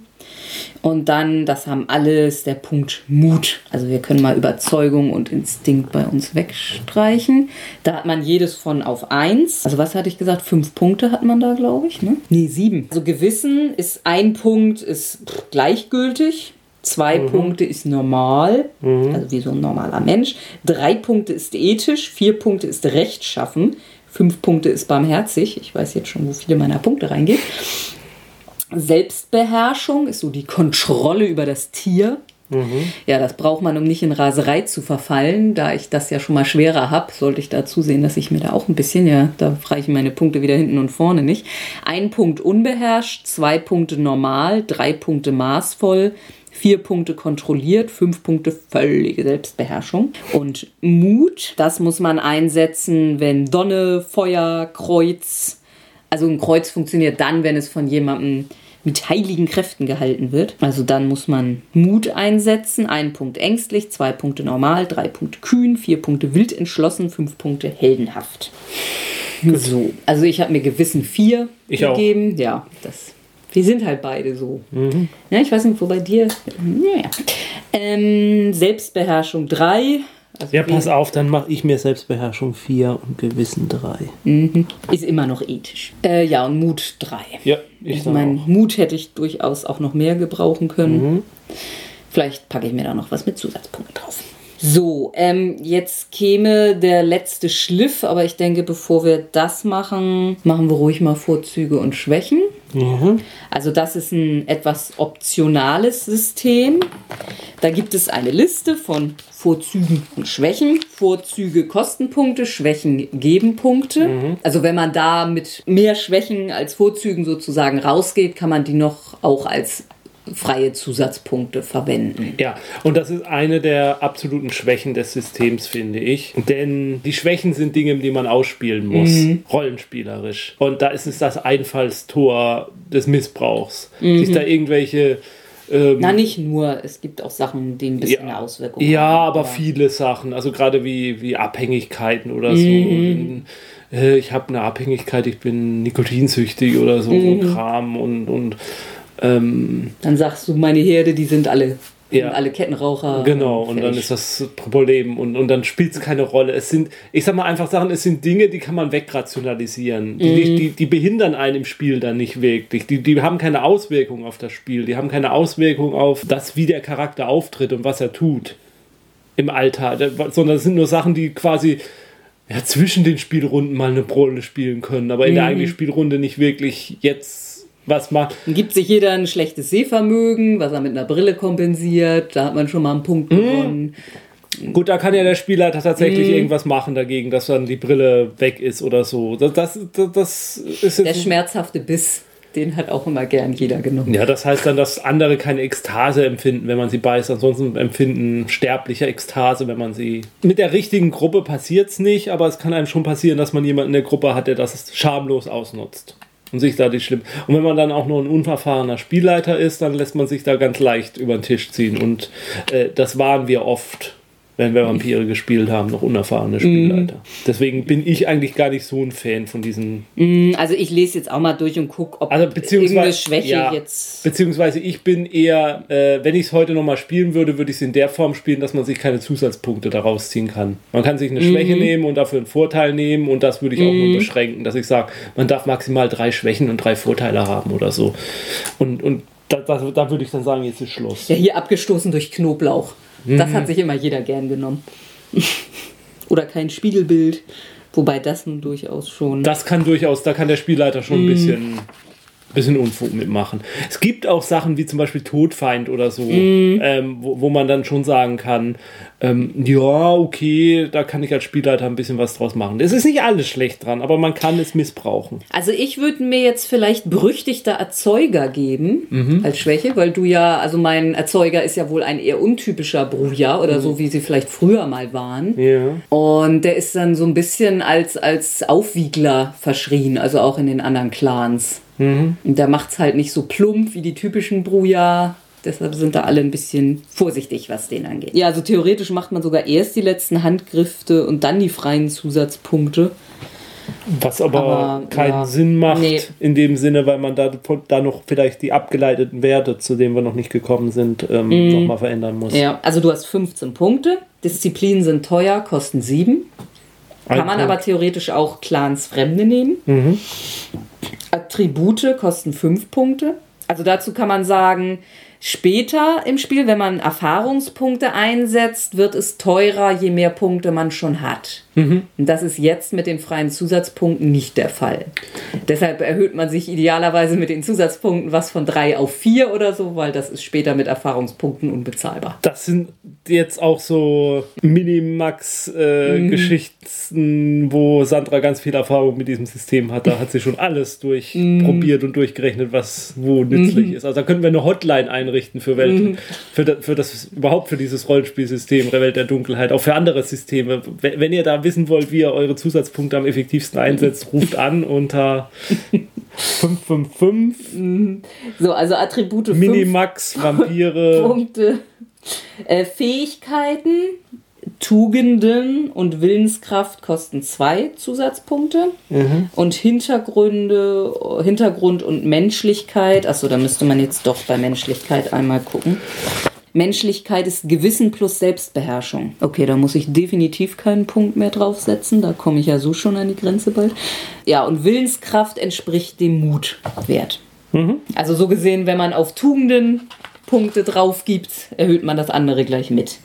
Und dann, das haben alles, der Punkt Mut. Also wir können mal Überzeugung und Instinkt bei uns wegstreichen. Da hat man jedes von auf eins. Also was hatte ich gesagt? Fünf Punkte hat man da, glaube ich. Ne? Nee, sieben. Also Gewissen ist ein Punkt, ist gleichgültig. Zwei Punkte ist normal, also wie so ein normaler Mensch. Drei Punkte ist ethisch, vier Punkte ist rechtschaffen, fünf Punkte ist barmherzig. Ich weiß jetzt schon, wo viele meiner Punkte reingehen. Selbstbeherrschung ist so die Kontrolle über das Tier. Ja, das braucht man, um nicht in Raserei zu verfallen. Da ich das ja schon mal schwerer habe, sollte ich da zusehen, dass ich mir da auch ein bisschen, ja, da reichen meine Punkte wieder hinten und vorne nicht. Ein Punkt unbeherrscht, zwei Punkte normal, drei Punkte maßvoll, vier Punkte kontrolliert, fünf Punkte völlige Selbstbeherrschung. Und Mut, das muss man einsetzen, wenn Donne, Feuer, Kreuz, also ein Kreuz funktioniert dann, wenn es von jemandem mit heiligen Kräften gehalten wird. Also dann muss man Mut einsetzen. Ein Punkt ängstlich, zwei Punkte normal, drei Punkte kühn, vier Punkte wild entschlossen, fünf Punkte heldenhaft. So, also ich habe mir Gewissen vier Ich auch. gegeben. Ja, das. Wir sind halt beide so. Ja, ich weiß nicht, wo bei dir. Naja. Ähm, Selbstbeherrschung drei. Also Ja, pass auf, dann mache ich mir Selbstbeherrschung 4 und Gewissen 3. Ist immer noch ethisch. Äh, ja, und Mut 3. Ja, ich Ich dann mein auch. Mut hätte ich durchaus auch noch mehr gebrauchen können. Vielleicht packe ich mir da noch was mit Zusatzpunkten drauf. So, ähm, jetzt käme der letzte Schliff, aber ich denke, bevor wir das machen, machen wir ruhig mal Vorzüge und Schwächen. Also das ist ein etwas optionales System. Da gibt es eine Liste von Vorzügen und Schwächen. Vorzüge Kostenpunkte, Schwächen geben Punkte. Also wenn man da mit mehr Schwächen als Vorzügen sozusagen rausgeht, kann man die noch auch als freie Zusatzpunkte verwenden. Ja, und das ist eine der absoluten Schwächen des Systems, finde ich. Denn die Schwächen sind Dinge, die man ausspielen muss, rollenspielerisch. Und da ist es das Einfallstor des Missbrauchs. Sich da irgendwelche Ähm, Na, nicht nur. Es gibt auch Sachen, die ein bisschen eine Auswirkung ja, haben. aber viele Sachen, also gerade wie, wie Abhängigkeiten oder so. Und, äh, ich habe eine Abhängigkeit, ich bin nikotinsüchtig oder so, so Kram und, und ähm, Dann sagst du, meine Herde, die sind alle, Ja. sind alle Kettenraucher. Genau, und dann fertig. ist das Problem und, und dann spielt es keine Rolle. Es sind, ich sag mal einfach Sachen, es sind Dinge, die kann man wegrationalisieren. Die, die, die, die behindern einen im Spiel dann nicht wirklich. Die, die haben keine Auswirkung auf das Spiel. Die haben keine Auswirkung auf das, wie der Charakter auftritt und was er tut im Alltag. Sondern es sind nur Sachen, die quasi ja, zwischen den Spielrunden mal eine Rolle spielen können, aber in der eigentlichen Spielrunde nicht wirklich jetzt was macht. Dann gibt sich jeder ein schlechtes Sehvermögen, was er mit einer Brille kompensiert. Da hat man schon mal einen Punkt Mhm. gewonnen. Gut, da kann ja der Spielleiter tatsächlich irgendwas machen dagegen, dass dann die Brille weg ist oder so. Das, das, das, ist Der schmerzhafte Biss, den hat auch immer gern jeder genommen. Ja, das heißt dann, dass andere keine Ekstase empfinden, wenn man sie beißt. Ansonsten empfinden sterbliche Ekstase, wenn man sie. Mit der richtigen Gruppe passiert es nicht, aber es kann einem schon passieren, dass man jemanden in der Gruppe hat, der das schamlos ausnutzt. Und sich da die schlimm. Und wenn man dann auch nur ein unerfahrener Spielleiter ist, dann lässt man sich da ganz leicht über den Tisch ziehen. Und äh, das waren wir oft, wenn wir Vampire gespielt haben, noch unerfahrene Spielleiter. Deswegen bin ich eigentlich gar nicht so ein Fan von diesen Also ich lese jetzt auch mal durch und gucke, ob Also beziehungsweise irgendeine Schwäche ja, jetzt. Beziehungsweise ich bin eher, äh, wenn ich es heute nochmal spielen würde, würde ich es in der Form spielen, dass man sich keine Zusatzpunkte daraus ziehen kann. Man kann sich eine Mhm. Schwäche nehmen und dafür einen Vorteil nehmen und das würde ich auch nur beschränken, dass ich sage, man darf maximal drei Schwächen und drei Vorteile haben oder so. Und, und da, da, da würde ich dann sagen, jetzt ist Schluss. Ja, hier abgestoßen durch Knoblauch. Das Mhm. hat sich immer jeder gern genommen. Oder kein Spiegelbild. Wobei das nun durchaus schon. Das kann durchaus, da kann der Spielleiter schon Mhm. ein bisschen, bisschen Unfug mitmachen. Es gibt auch Sachen wie zum Beispiel Todfeind oder so, Mhm. ähm, wo, wo man dann schon sagen kann, ähm, ja, okay, da kann ich als Spielleiter ein bisschen was draus machen. Es ist nicht alles schlecht dran, aber man kann es missbrauchen. Also ich würde mir jetzt vielleicht berüchtigter Erzeuger geben Mhm. als Schwäche, weil du ja, also mein Erzeuger ist ja wohl ein eher untypischer Bruja oder Mhm. so, wie sie vielleicht früher mal waren. Ja. Und der ist dann so ein bisschen als, als Aufwiegler verschrien, also auch in den anderen Clans. Mhm. Und der macht's halt nicht so plump wie die typischen Bruja. Deshalb sind da alle ein bisschen vorsichtig, was den angeht. Ja, also theoretisch macht man sogar erst die letzten Handgriffe und dann die freien Zusatzpunkte. Was aber, Aber, keinen ja, Sinn macht nee. in dem Sinne, weil man da, da noch vielleicht die abgeleiteten Werte, zu denen wir noch nicht gekommen sind, ähm, nochmal verändern muss. Mhm. Ja, also du hast 15 Punkte. Disziplinen sind teuer, kosten 7. Kann Ein man Punkt. aber theoretisch auch Clans Fremde nehmen. Attribute kosten 5 Punkte. Also dazu kann man sagen, später im Spiel, wenn man Erfahrungspunkte einsetzt, wird es teurer, je mehr Punkte man schon hat. Und das ist jetzt mit den freien Zusatzpunkten nicht der Fall. Deshalb erhöht man sich idealerweise mit den Zusatzpunkten was von 3 auf 4 oder so, weil das ist später mit Erfahrungspunkten unbezahlbar. Das sind jetzt auch so Minimax-Geschichten, wo Sandra ganz viel Erfahrung mit diesem System hat. Da hat sie schon alles durchprobiert und durchgerechnet, was wo nützlich ist. Also da könnten wir eine Hotline einrichten für Welt, für, das, für das überhaupt für dieses Rollenspielsystem, Welt der Dunkelheit, auch für andere Systeme. Wenn ihr da wissen wollt, wie ihr eure Zusatzpunkte am effektivsten einsetzt, ruft an unter 555 So, also Attribute 5 Minimax, Vampire. Punkte. Äh, Fähigkeiten, Tugenden und Willenskraft kosten zwei Zusatzpunkte. Und Hintergründe, Hintergrund und Menschlichkeit, achso, da müsste man jetzt doch bei Menschlichkeit einmal gucken. Menschlichkeit ist Gewissen plus Selbstbeherrschung. Okay, da muss ich definitiv keinen Punkt mehr draufsetzen. Da komme ich ja so schon an die Grenze bald. Ja, und Willenskraft entspricht dem Mutwert. Also so gesehen, wenn man auf Tugenden Punkte drauf gibt, erhöht man das andere gleich mit.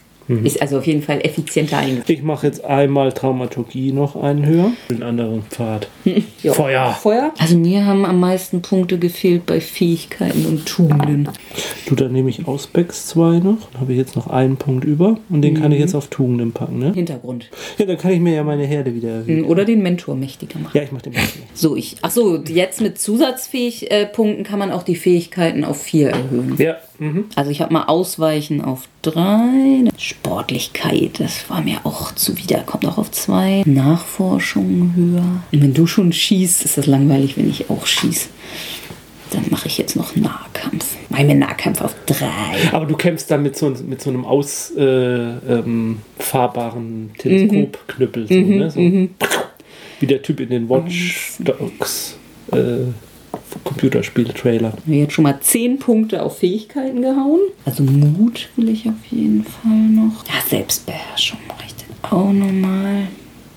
Ist also auf jeden Fall effizienter eingesetzt. Ich mache jetzt einmal Dramaturgie noch einen höher. Den anderen Pfad. Ja. Feuer. Feuer? Also mir haben am meisten Punkte gefehlt bei Fähigkeiten und Tugenden. Du, dann nehme ich Auspex 2 noch. Dann habe ich jetzt noch einen Punkt über. Und den kann ich jetzt auf Tugenden packen, ne? Hintergrund. Ja, dann kann ich mir ja meine Herde wieder erhöhen. Oder den Mentor mächtiger machen. Ja, ich mache den mal. So, ich. Ach so, jetzt mit Zusatzpunkten kann man auch die Fähigkeiten auf vier erhöhen. Ja, mhm. Also ich habe mal Ausweichen auf drei. Sportlichkeit, das war mir auch zuwider. Kommt auch auf zwei. Nachforschung höher. Und wenn du schon schießt, ist das langweilig, wenn ich auch schieße. Dann mache ich jetzt noch Nahkampf. im Nahkampf auf 3. Aber du kämpfst dann mit so, mit so einem ausfahrbaren äh, ähm, Teleskopknüppel. So, ne? so. Wie der Typ in den Watch Dogs äh, Computerspiel-Trailer. Jetzt schon mal 10 Punkte auf Fähigkeiten gehauen. Also Mut will ich auf jeden Fall noch. Ja, Selbstbeherrschung mache ich dann auch nochmal.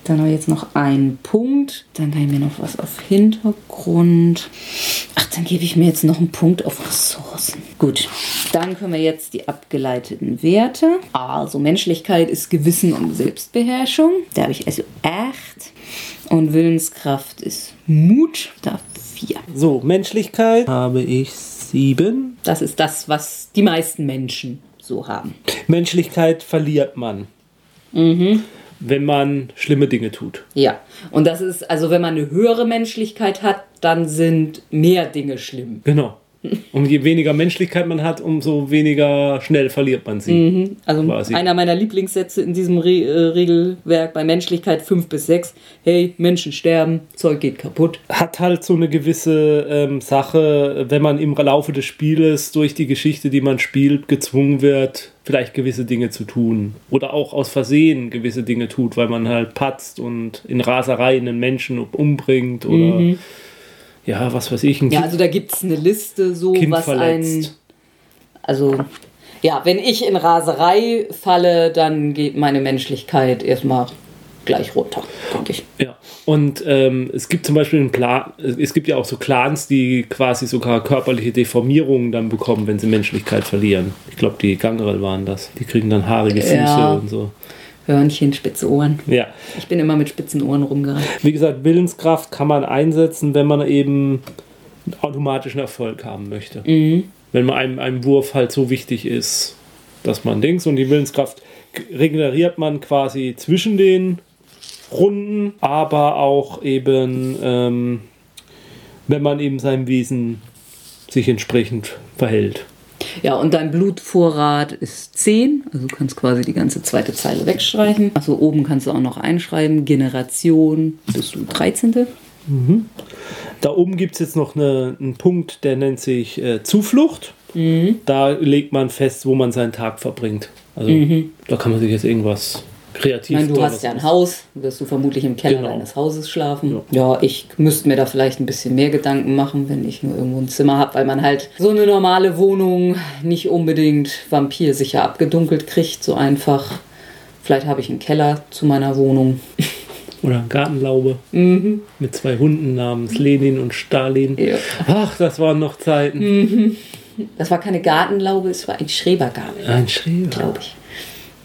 Dann habe ich jetzt noch einen Punkt. Dann habe ich mir noch was auf Hintergrund. Ach, dann gebe ich mir jetzt noch einen Punkt auf Ressourcen. Gut, dann können wir jetzt die abgeleiteten Werte. Also Menschlichkeit ist Gewissen und Selbstbeherrschung. Da habe ich also 8. Und Willenskraft ist Mut. Da 4. So, Menschlichkeit habe ich 7. Das ist das, was die meisten Menschen so haben. Menschlichkeit verliert man. Mhm wenn man schlimme Dinge tut. Ja, und das ist, also wenn man eine höhere Menschlichkeit hat, dann sind mehr Dinge schlimm. Genau. Und je weniger Menschlichkeit man hat, umso weniger schnell verliert man sie. Mhm. Also quasi. einer meiner Lieblingssätze in diesem Re äh, Regelwerk bei Menschlichkeit 5 bis 6. Hey, Menschen sterben, Zeug geht kaputt. Hat halt so eine gewisse ähm, Sache, wenn man im Laufe des Spieles durch die Geschichte, die man spielt, gezwungen wird, vielleicht gewisse Dinge zu tun. Oder auch aus Versehen gewisse Dinge tut, weil man halt patzt und in Raserei einen Menschen umbringt oder. Mhm ja, was weiß ich. Ein ja, also da gibt es eine Liste, so kind was verletzt. ein. Also, ja, wenn ich in Raserei falle, dann geht meine Menschlichkeit erstmal gleich runter, denke ich. Ja, und ähm, es gibt zum Beispiel einen Plan, es gibt ja auch so Clans, die quasi sogar körperliche Deformierungen dann bekommen, wenn sie Menschlichkeit verlieren. Ich glaube, die Gangrel waren das. Die kriegen dann haarige Füße ja. und so. Hörnchen, spitze Ohren. Ja. Ich bin immer mit spitzen Ohren rumgerannt. Wie gesagt, Willenskraft kann man einsetzen, wenn man eben automatischen Erfolg haben möchte. Mhm. Wenn man einem, einem Wurf halt so wichtig ist, dass man Dings und die Willenskraft regeneriert man quasi zwischen den Runden, aber auch eben, ähm, wenn man eben seinem Wesen sich entsprechend verhält. Ja, und dein Blutvorrat ist 10, also du kannst quasi die ganze zweite Zeile wegstreichen. Also oben kannst du auch noch einschreiben, Generation bist du 13. Mhm. Da oben gibt es jetzt noch eine, einen Punkt, der nennt sich äh, Zuflucht. Mhm. Da legt man fest, wo man seinen Tag verbringt. Also mhm. da kann man sich jetzt irgendwas kreativ. Meine, du hast ja ein Haus, wirst du vermutlich im Keller genau. deines Hauses schlafen. Ja. ja. ich müsste mir da vielleicht ein bisschen mehr Gedanken machen, wenn ich nur irgendwo ein Zimmer habe, weil man halt so eine normale Wohnung nicht unbedingt vampirsicher abgedunkelt kriegt, so einfach. Vielleicht habe ich einen Keller zu meiner Wohnung. Oder eine Gartenlaube mhm. mit zwei Hunden namens Lenin und Stalin. Ja. Ach, das waren noch Zeiten. Mhm. Das war keine Gartenlaube, es war ein Schrebergarten. Ein Schreber. Glaube ich.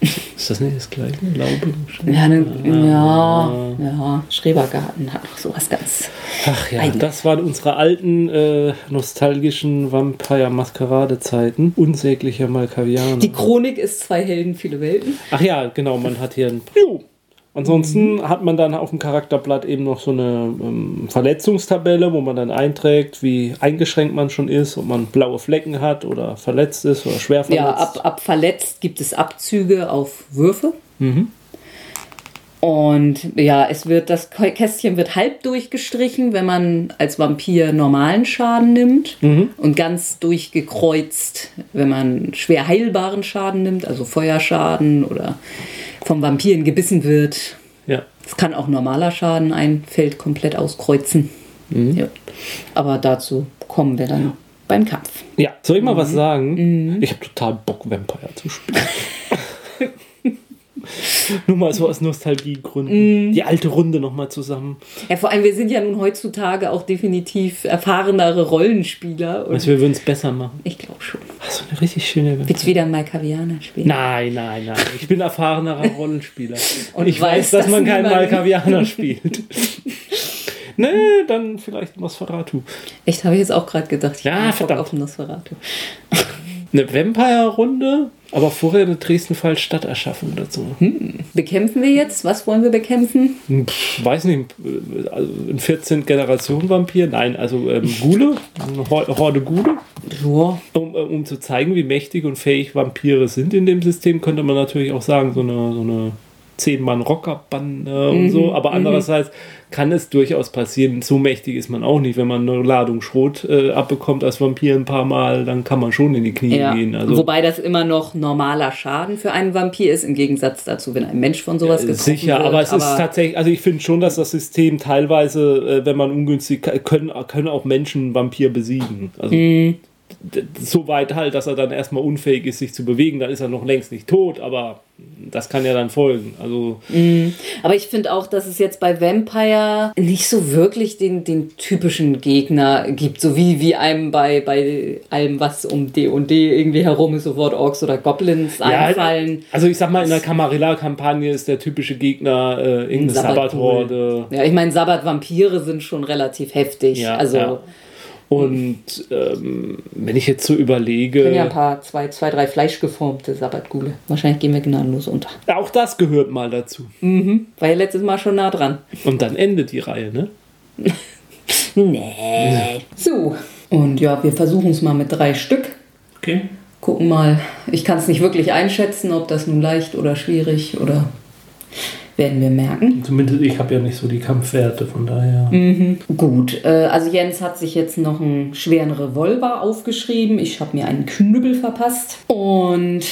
Ist das nicht das gleiche? Laube? Ja, ne, ja, ja, Schrebergarten hat auch sowas ganz. Ach ja, eigen. das waren unsere alten äh, nostalgischen Vampire-Maskerade-Zeiten. Unsäglicher Malkavianer. Die Chronik ist zwei Helden, viele Welten. Ach ja, genau, man hat hier ein. Ansonsten mhm. hat man dann auf dem Charakterblatt eben noch so eine ähm, Verletzungstabelle, wo man dann einträgt, wie eingeschränkt man schon ist, ob man blaue Flecken hat oder verletzt ist oder schwer verletzt. Ja, ab, ab verletzt gibt es Abzüge auf Würfe. Mhm. Und ja, es wird, das Kästchen wird halb durchgestrichen, wenn man als Vampir normalen Schaden nimmt. Mhm. Und ganz durchgekreuzt, wenn man schwer heilbaren Schaden nimmt, also Feuerschaden oder vom Vampiren gebissen wird. Ja. Es kann auch normaler Schaden ein Feld komplett auskreuzen. Mhm. Ja. Aber dazu kommen wir dann beim Kampf. Ja, soll ich mal mhm. was sagen? Mhm. Ich habe total Bock, Vampire zu spielen. Nur mal so aus Nostalgiegründen. Mm. Die alte Runde nochmal zusammen. Ja, vor allem, wir sind ja nun heutzutage auch definitiv erfahrenere Rollenspieler. Und also wir würden es besser machen. Ich glaube schon. Hast du eine richtig schöne. Willst du wieder mal Kavianer spielen? Nein, nein, nein. Ich bin erfahrenerer Rollenspieler. und ich weiß, dass man keinen Malkavianer spielt. Nee, dann vielleicht Nosferatu. Echt, habe ich jetzt auch gerade gedacht. Ich ja, verdammt. auf Nosferatu. Eine Vampire-Runde aber vorher eine Dresden-Fall-Stadterschaffung dazu. Hm. Bekämpfen wir jetzt? Was wollen wir bekämpfen? Pff, weiß nicht. Also ein 14-Generation-Vampir? Nein, also ähm, Gule. Eine Horde Gule. Ja. Um, äh, um zu zeigen, wie mächtig und fähig Vampire sind in dem System, könnte man natürlich auch sagen, so eine, so eine zehn Mann Rockerbande und so. Aber andererseits kann es durchaus passieren, so mächtig ist man auch nicht, wenn man eine Ladung Schrot äh, abbekommt als Vampir ein paar Mal, dann kann man schon in die Knie Ja. gehen. Also Wobei das immer noch normaler Schaden für einen Vampir ist, im Gegensatz dazu, wenn ein Mensch von sowas getroffen Sicher, wird. aber es ist tatsächlich, also ich finde schon, dass das System teilweise, äh, wenn man ungünstig, können, können auch Menschen Vampir besiegen. Also Mhm. So weit halt, dass er dann erstmal unfähig ist, sich zu bewegen, dann ist er noch längst nicht tot, aber das kann ja dann folgen. Also Aber ich finde auch, dass es jetzt bei Vampire nicht so wirklich den, den typischen Gegner gibt, so wie, wie einem bei, bei allem, was um D und D irgendwie herum ist, sofort Orks oder Goblins einfallen. also ich sag mal, in der Camarilla-Kampagne ist der typische Gegner äh, irgendeine Sabbathhorde. Sabbathhorde. Ja, ich meine, Sabbat-Vampire sind schon relativ heftig. Ja, also ja. Und ähm, wenn ich jetzt so überlege, können ja ein paar, zwei, zwei drei fleischgeformte Sabbatgule. Wahrscheinlich gehen wir gnadenlos unter. auch das gehört mal dazu. War ja letztes Mal schon nah dran. Und dann endet die Reihe, ne? Nee. So. Und ja, wir versuchen es mal mit drei Stück. Okay. Gucken mal. Ich kann es nicht wirklich einschätzen, ob das nun leicht oder schwierig oder werden wir merken. Zumindest ich habe ja nicht so die Kampfwerte, von daher. Gut, äh, also Jens hat sich jetzt noch einen schweren Revolver aufgeschrieben. Ich habe mir einen Knüppel verpasst. Und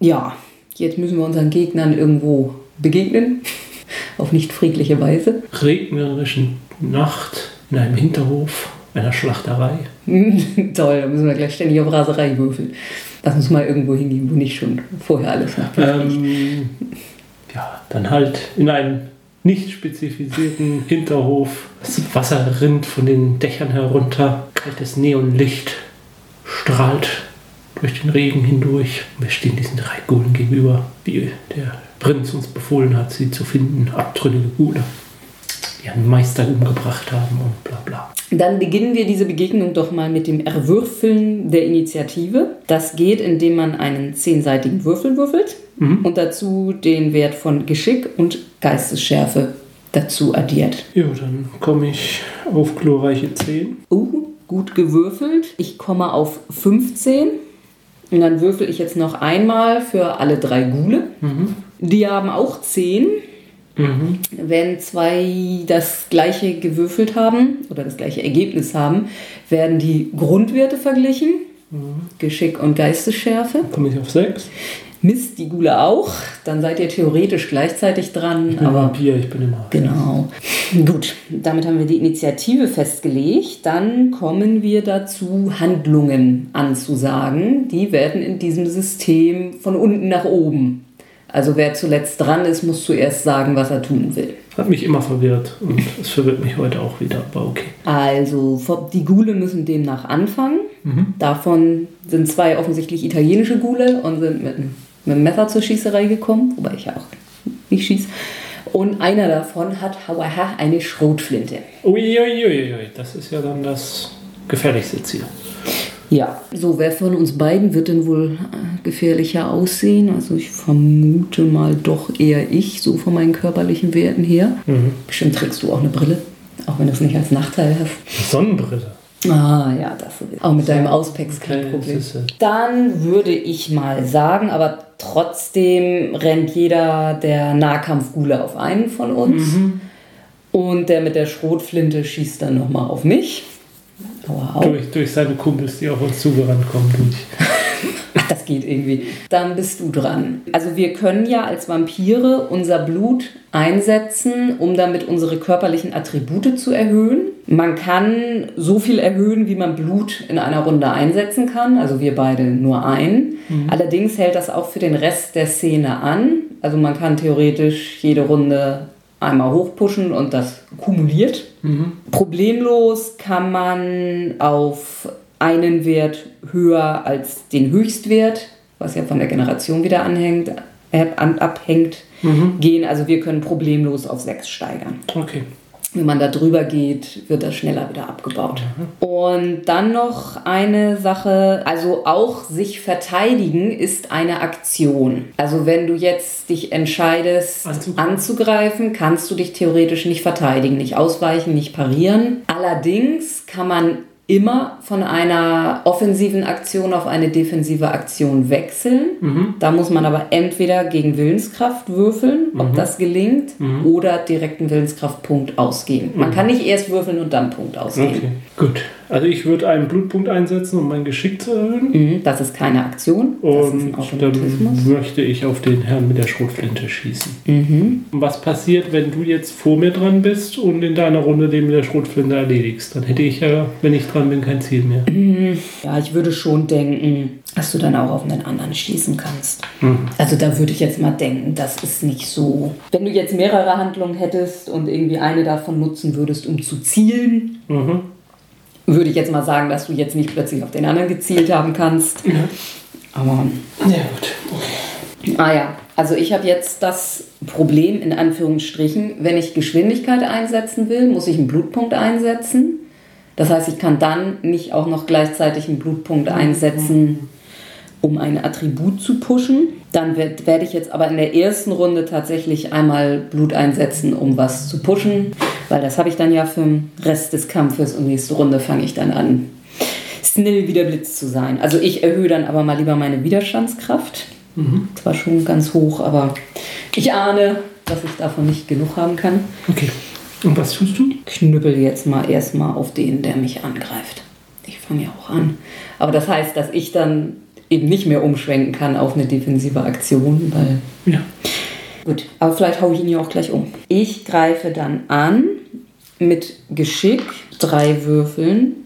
ja, jetzt müssen wir unseren Gegnern irgendwo begegnen. Auf nicht friedliche Weise. regnerischen Nacht in einem Hinterhof einer Schlachterei. Toll, da müssen wir gleich ständig auf Raserei würfeln. Lass uns mal irgendwo hingehen, wo nicht schon vorher alles nach. Ähm, ja, dann halt in einem nicht spezifizierten Hinterhof. Das Wasser rinnt von den Dächern herunter. Kaltes Neonlicht strahlt durch den Regen hindurch. Wir stehen diesen drei Gulen gegenüber, wie der Prinz uns befohlen hat, sie zu finden. Abtrünnige Gule, die einen Meister umgebracht haben und bla bla. Dann beginnen wir diese Begegnung doch mal mit dem Erwürfeln der Initiative. Das geht, indem man einen zehnseitigen Würfel würfelt und dazu den Wert von Geschick und Geistesschärfe dazu addiert. Ja, dann komme ich auf glorreiche 10. Uh, gut gewürfelt. Ich komme auf 15. Und dann würfel ich jetzt noch einmal für alle drei Gule. Die haben auch 10. Wenn zwei das gleiche gewürfelt haben oder das gleiche Ergebnis haben, werden die Grundwerte verglichen. Geschick und Geistesschärfe. Komme ich auf 6. Mist, die Gule auch. Dann seid ihr theoretisch gleichzeitig dran. Ich bin aber Vampir, ich bin immer. Genau. Gut, damit haben wir die Initiative festgelegt. Dann kommen wir dazu, Handlungen anzusagen. Die werden in diesem System von unten nach oben. Also wer zuletzt dran ist, muss zuerst sagen, was er tun will. Hat mich immer verwirrt und es verwirrt mich heute auch wieder, aber okay. Also die Gule müssen demnach anfangen. Davon sind zwei offensichtlich italienische Gule und sind mit, einem- mit einem Messer zur Schießerei gekommen, wobei ich ja auch nicht schieß. Und einer davon hat eine Schrotflinte. Uiuiuiui, das ist ja dann das gefährlichste Ziel. Ja, so wer von uns beiden wird denn wohl äh, gefährlicher aussehen? Also ich vermute mal doch eher ich, so von meinen körperlichen Werten her. Bestimmt trägst du auch eine Brille, auch wenn du es nicht als Nachteil hast. Sonnenbrille. Ah ja, das ist auch mit deinem Auspex kein Problem. Dann würde ich mal sagen, aber trotzdem rennt jeder der Nahkampfgule auf einen von uns. Und der mit der Schrotflinte schießt dann nochmal auf mich. Durch, durch seine Kumpels, die auf uns zugerannt kommen. Durch. Geht irgendwie. Dann bist du dran. Also wir können ja als Vampire unser Blut einsetzen, um damit unsere körperlichen Attribute zu erhöhen. Man kann so viel erhöhen, wie man Blut in einer Runde einsetzen kann. Also wir beide nur ein. Allerdings hält das auch für den Rest der Szene an. Also man kann theoretisch jede Runde einmal hochpushen und das kumuliert. Problemlos kann man auf einen Wert höher als den Höchstwert, was ja von der Generation wieder anhängt, äh, abhängt, gehen. Also wir können problemlos auf 6 steigern. Okay. Wenn man da drüber geht, wird das schneller wieder abgebaut. Und dann noch eine Sache, also auch sich verteidigen ist eine Aktion. Also wenn du jetzt dich entscheidest Anzugreifen. anzugreifen, kannst du dich theoretisch nicht verteidigen, nicht ausweichen, nicht parieren. Allerdings kann man immer von einer offensiven Aktion auf eine defensive Aktion wechseln. Da muss man aber entweder gegen Willenskraft würfeln, ob das gelingt, oder direkt einen Willenskraftpunkt ausgeben. Man kann nicht erst würfeln und dann Punkt ausgeben. Okay, gut. Also ich würde einen Blutpunkt einsetzen, um mein Geschick zu erhöhen. Mhm, Das ist keine Aktion, das Und dann möchte ich auf den Herrn mit der Schrotflinte schießen. Mhm. Was passiert, wenn du jetzt vor mir dran bist und in deiner Runde den mit der Schrotflinte erledigst? Dann hätte ich ja, wenn ich dran bin, kein Ziel mehr. Ja, ich würde schon denken, dass du dann auch auf einen anderen schießen kannst. Also da würde ich jetzt mal denken, das ist nicht so. Wenn du jetzt mehrere Handlungen hättest und irgendwie eine davon nutzen würdest, um zu zielen, Mhm. Würde ich jetzt mal sagen, dass du jetzt nicht plötzlich auf den anderen gezielt haben kannst. Aber, Ja, gut. ah ja, also ich habe jetzt das Problem in Anführungsstrichen, wenn ich Geschwindigkeit einsetzen will, muss ich einen Blutpunkt einsetzen. Das heißt, ich kann dann nicht auch noch gleichzeitig einen Blutpunkt einsetzen, um ein Attribut zu pushen. Dann werd- werde ich jetzt aber in der ersten Runde tatsächlich einmal Blut einsetzen, um was zu pushen, weil das habe ich dann ja für den Rest des Kampfes und nächste Runde fange ich dann an, schnell wie der Blitz zu sein. Also ich erhöhe dann aber mal lieber meine Widerstandskraft. Zwar schon ganz hoch, aber ich ahne, dass ich davon nicht genug haben kann. Okay. Und was tust du? Knüppel jetzt mal erstmal auf den, der mich angreift. Ich fange ja auch an. Aber das heißt, dass ich dann eben nicht mehr umschwenken kann auf eine defensive Aktion, weil Ja. Gut, aber vielleicht haue ich ihn ja auch gleich um. Ich greife dann an mit Geschick, drei Würfeln,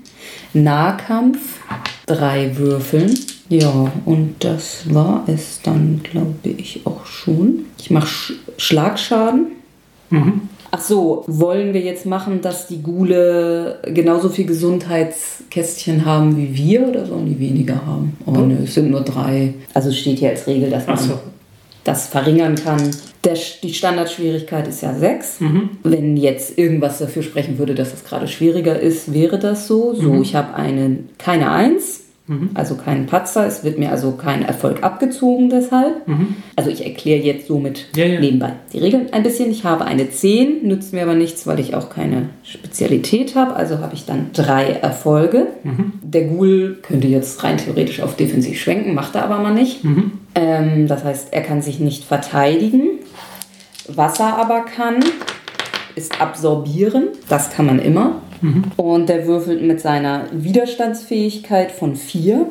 Nahkampf, drei Würfeln. Ja, und das war es dann, glaube ich, auch schon. Ich mache Sch Schlagschaden. Ach so, wollen wir jetzt machen, dass die Gule genauso viel Gesundheitskästchen haben wie wir oder sollen die weniger haben? Oh nö, es sind nur drei. Also es steht hier als Regel, dass man so. Das verringern kann. Der, die Standardschwierigkeit ist ja 6. Wenn jetzt irgendwas dafür sprechen würde, dass es gerade schwieriger ist, wäre das so. So, ich habe eine, keine 1, also keinen Patzer. Es wird mir also kein Erfolg abgezogen deshalb. Also ich erkläre jetzt somit Ja, ja. nebenbei die Regeln ein bisschen. Ich habe eine 10, nützt mir aber nichts, weil ich auch keine Spezialität habe. Also habe ich dann drei Erfolge. Der Ghoul könnte jetzt rein theoretisch auf defensiv schwenken, macht er aber mal nicht. Ähm, das heißt, er kann sich nicht verteidigen. Was er aber kann, ist absorbieren. Das kann man immer. Und der würfelt mit seiner Widerstandsfähigkeit von 4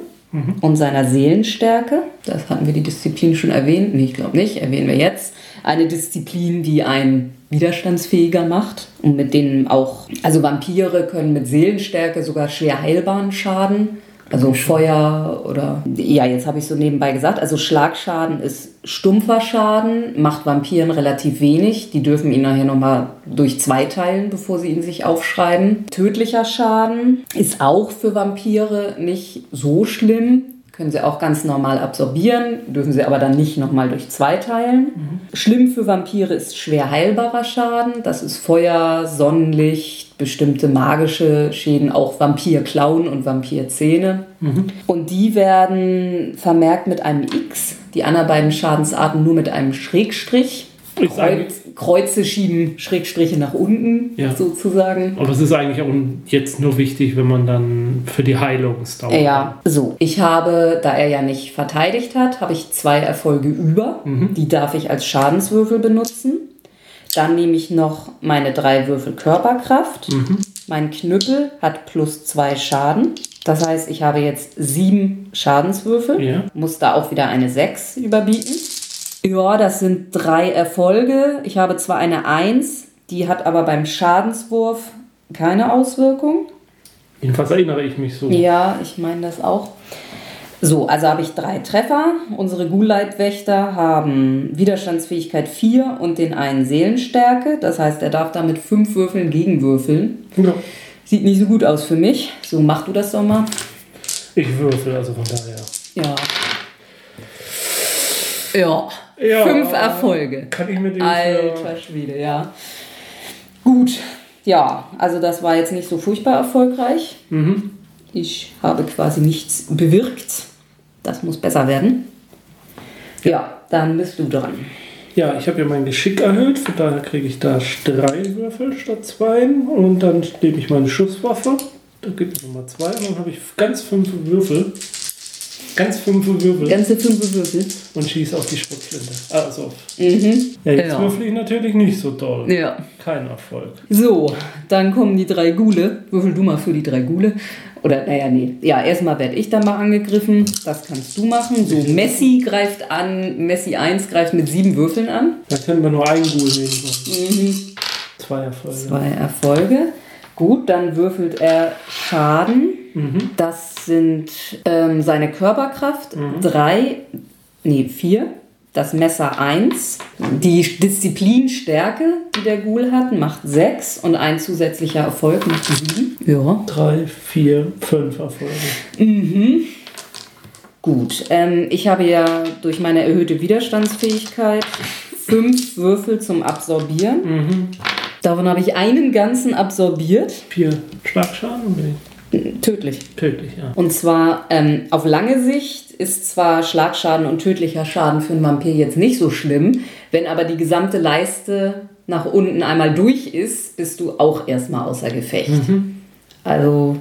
und seiner Seelenstärke. Das hatten wir die Disziplin schon erwähnt. Nee, ich glaube nicht. Erwähnen wir jetzt. Eine Disziplin, die einen widerstandsfähiger macht und mit denen auch, also Vampire können mit Seelenstärke sogar schwer heilbaren Schaden. Also Feuer oder, ja, jetzt habe ich so nebenbei gesagt, also Schlagschaden ist stumpfer Schaden, macht Vampiren relativ wenig. Die dürfen ihn nachher nochmal durch zwei teilen, bevor sie ihn sich aufschreiben. Tödlicher Schaden ist auch für Vampire nicht so schlimm. Können sie auch ganz normal absorbieren, dürfen sie aber dann nicht nochmal durch zwei teilen. Schlimm für Vampire ist schwer heilbarer Schaden. Das ist Feuer, Sonnenlicht, bestimmte magische Schäden, auch Vampirklauen und Vampirzähne. Und die werden vermerkt mit einem X. Die anderen beiden Schadensarten nur mit einem Schrägstrich. Kreuz, Kreuze schieben Schrägstriche nach unten, Ja. sozusagen. Aber es ist eigentlich auch jetzt nur wichtig, wenn man dann für die Heilungsdauer. Ja, so. Ich habe, da er ja nicht verteidigt hat, habe ich zwei Erfolge über. Die darf ich als Schadenswürfel benutzen. Dann nehme ich noch meine drei Würfel Körperkraft. Mein Knüppel hat plus zwei Schaden. Das heißt, ich habe jetzt sieben Schadenswürfel. Ja. Muss da auch wieder eine sechs überbieten. Ja, das sind drei Erfolge. Ich habe zwar eine Eins, die hat aber beim Schadenswurf keine Auswirkung. Jedenfalls erinnere ich mich so. Ja, ich meine das auch. So, also habe ich drei Treffer. Unsere Ghoul-Leibwächter haben Widerstandsfähigkeit 4 und den einen Seelenstärke. Das heißt, er darf damit fünf Würfeln gegenwürfeln. Ja. Sieht nicht so gut aus für mich. So, mach du das doch mal. Ich würfel, also von daher. Ja. Ja. Ja. Fünf Erfolge. Kann ich mit dem für, Alter Schwede, ja. Gut. Ja, also das war jetzt nicht so furchtbar erfolgreich. Ich habe quasi nichts bewirkt. Das muss besser werden. Ja, dann bist du dran. Ja, ich habe ja mein Geschick erhöht, von daher kriege ich da drei Würfel statt zwei. Und dann nehme ich meine Schusswaffe Da gibt es nochmal zwei und dann habe ich ganz fünf Würfel. Ganz fünf Würfel. Ganze fünf Würfel. und schieße auf die Schrotflinte. Also, Mhm. ja, jetzt Ja. würfel ich natürlich nicht so doll. Ja. Kein Erfolg. So, dann kommen die drei Gule. Würfel du mal für die drei Gule. Oder, naja, nee. Ja, erstmal werde ich dann mal angegriffen. Das kannst du machen. So, Messi greift an. Messi 1 greift mit sieben Würfeln an. Da können wir nur einen Ghoul nehmen. Zwei Erfolge. Zwei Erfolge. Gut, dann würfelt er Schaden. Das sind ähm, seine Körperkraft. Drei, nee, vier. Das Messer 1. Die Disziplinstärke, die der Ghoul hat, macht 6. Und ein zusätzlicher Erfolg macht 7. Ja. Drei, vier, fünf Erfolge. Gut, ähm, ich habe ja durch meine erhöhte Widerstandsfähigkeit fünf Würfel zum Absorbieren. Davon habe ich einen ganzen absorbiert. Vier Schlagschaden und bin Tödlich. ich tödlich, ja. Und zwar ähm, auf lange Sicht ist zwar Schlagschaden und tödlicher Schaden für einen Vampir jetzt nicht so schlimm, wenn aber die gesamte Leiste nach unten einmal durch ist, bist du auch erstmal außer Gefecht. Also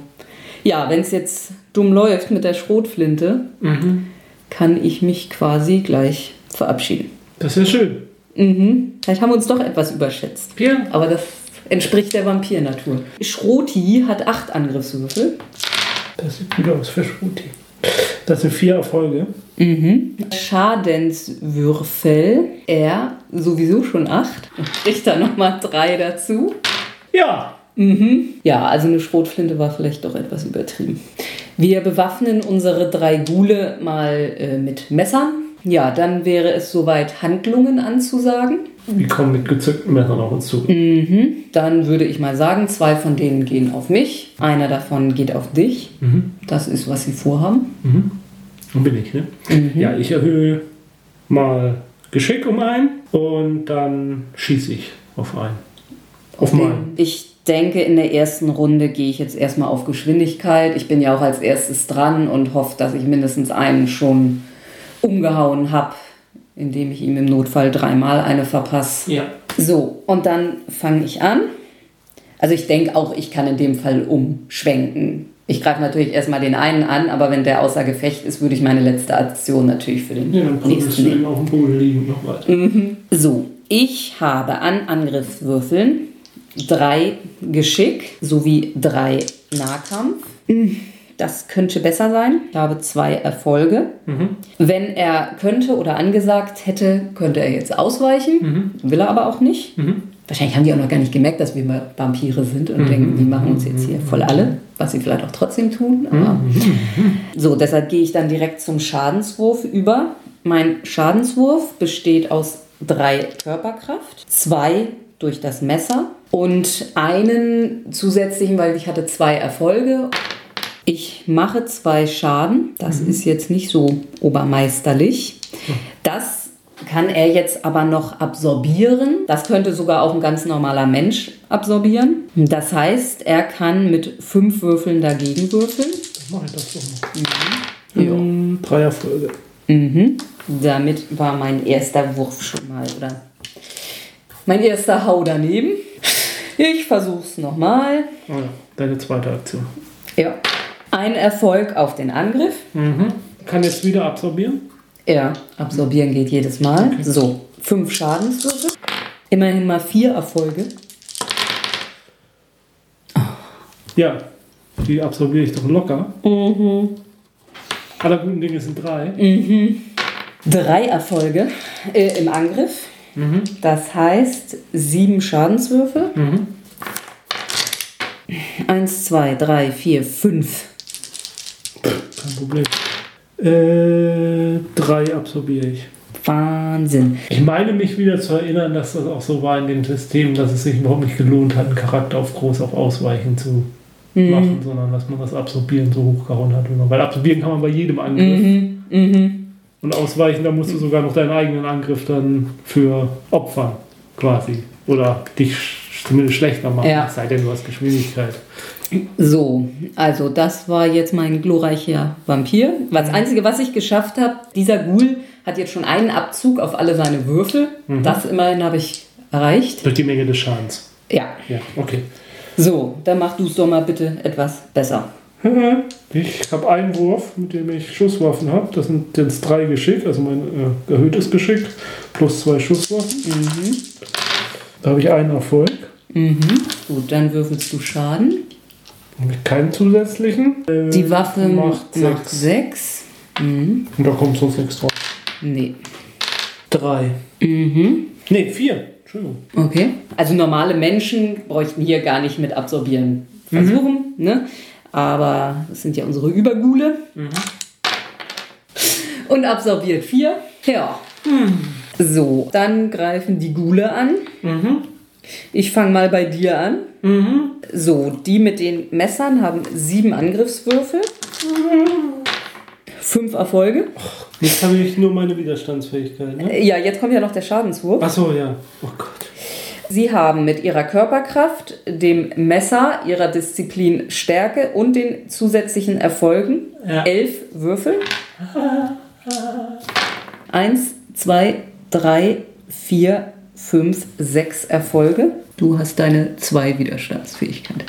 ja, wenn es jetzt dumm läuft mit der Schrotflinte, kann ich mich quasi gleich verabschieden. Das ist ja schön. Mhm. Vielleicht haben wir uns doch etwas überschätzt. Ja. Aber das entspricht der Vampirnatur. Schroti hat acht Angriffswürfel. Das sieht gut aus für Schruti. Das sind vier Erfolge. Schadenswürfel, er sowieso schon acht und kriegt da nochmal drei dazu. Ja. Ja, also eine Schrotflinte war vielleicht doch etwas übertrieben. Wir bewaffnen unsere drei Gule mal äh, mit Messern. Ja, dann wäre es soweit, Handlungen anzusagen. Wir kommen mit gezückten Messern auf uns zu. Dann würde ich mal sagen, zwei von denen gehen auf mich, einer davon geht auf dich. Das ist, was sie vorhaben. Und bin ich, ne? Ja, ich erhöhe mal Geschick um einen und dann schieße ich auf einen. Auf meinen. Ich denke, in der ersten Runde gehe ich jetzt erstmal auf Geschwindigkeit. Ich bin ja auch als erstes dran und hoffe, dass ich mindestens einen schon umgehauen habe, indem ich ihm im Notfall dreimal eine verpasse. Ja. So, und dann fange ich an. Also ich denke auch, ich kann in dem Fall umschwenken. Ich greife natürlich erstmal den einen an, aber wenn der außer Gefecht ist, würde ich meine letzte Aktion natürlich für den Ja, dann nächsten nehmen. auf dem Boden liegen noch weiter. So, ich habe an Angriffswürfeln drei Geschick sowie drei Nahkampf. Das könnte besser sein. Ich habe zwei Erfolge. Wenn er könnte oder angesagt hätte, könnte er jetzt ausweichen. Will er aber auch nicht. Wahrscheinlich haben die auch noch gar nicht gemerkt, dass wir mal Vampire sind und denken, die machen uns jetzt hier voll alle, was sie vielleicht auch trotzdem tun. Aber so, deshalb gehe ich dann direkt zum Schadenswurf über. Mein Schadenswurf besteht aus drei Körperkraft, zwei durch das Messer und einen zusätzlichen, weil ich hatte zwei Erfolge. Ich mache zwei Schaden. Das ist jetzt nicht so obermeisterlich. Das kann er jetzt aber noch absorbieren. Das könnte sogar auch ein ganz normaler Mensch absorbieren. Das heißt, er kann mit fünf Würfeln dagegen würfeln. Dann mache ich das doch mal. Ähm, Drei Erfolge. Mhm. Damit war mein erster Wurf schon mal, oder? Mein erster Hau daneben. Ich versuch's nochmal. Oh ja, deine zweite Aktion. Ja. Ein Erfolg auf den Angriff. Kann jetzt wieder absorbieren. Ja, absorbieren geht jedes Mal. So, fünf Schadenswürfe. Immerhin mal vier Erfolge. Ja, die absorbiere ich doch locker. Aller guten Dinge sind drei. Drei Erfolge äh, im Angriff. Das heißt sieben Schadenswürfe. Eins, zwei, drei, vier, fünf. Kein Problem. Äh, drei absorbiere ich. Wahnsinn. Ich meine mich wieder zu erinnern, dass das auch so war in dem System, dass es sich überhaupt nicht gelohnt hat, einen Charakter auf groß auf Ausweichen zu machen, sondern dass man das Absorbieren so hochgehauen hat. Weil Absorbieren kann man bei jedem Angriff. Und Ausweichen, da musst du sogar noch deinen eigenen Angriff dann für opfern, quasi. Oder dich zumindest schlechter machen, Ja. es sei denn, du hast Geschwindigkeit. So, also das war jetzt mein glorreicher Vampir. Das Einzige, was ich geschafft habe, dieser Ghoul hat jetzt schon einen Abzug auf alle seine Würfel. Das immerhin habe ich erreicht. Durch die Menge des Schadens. Ja, Ja, okay. So, dann mach du es doch mal bitte etwas besser. Ich habe einen Wurf, mit dem ich Schusswaffen habe. Das sind jetzt drei Geschick, also mein äh, erhöhtes Geschick, plus zwei Schusswaffen. Mhm. Da habe ich einen Erfolg. Mhm. Gut, dann würfelst du Schaden. Ich Keinen zusätzlichen. Äh, Die Waffe macht macht sechs. 6. Mhm. Und da kommt sonst nichts drauf. Nee. Drei. Mhm. Nee, vier. Entschuldigung. Okay. Also normale Menschen bräuchten hier gar nicht mit absorbieren versuchen, ne? Aber das sind ja unsere Übergule. Und absorbiert 4. Ja. So, dann greifen die Gule an. Ich fange mal bei dir an. So, die mit den Messern haben sieben Angriffswürfel. Fünf Erfolge. Jetzt habe ich nur meine Widerstandsfähigkeit. Ne? Ja, jetzt kommt ja noch der Schadenswurf. Achso, ja. Oh Gott. Sie haben mit ihrer Körperkraft, dem Messer, ihrer Disziplin Stärke und den zusätzlichen Erfolgen Ja. elf Würfel. Eins, zwei, drei, vier, fünf, sechs Erfolge. Du hast deine zwei Widerstandsfähigkeit.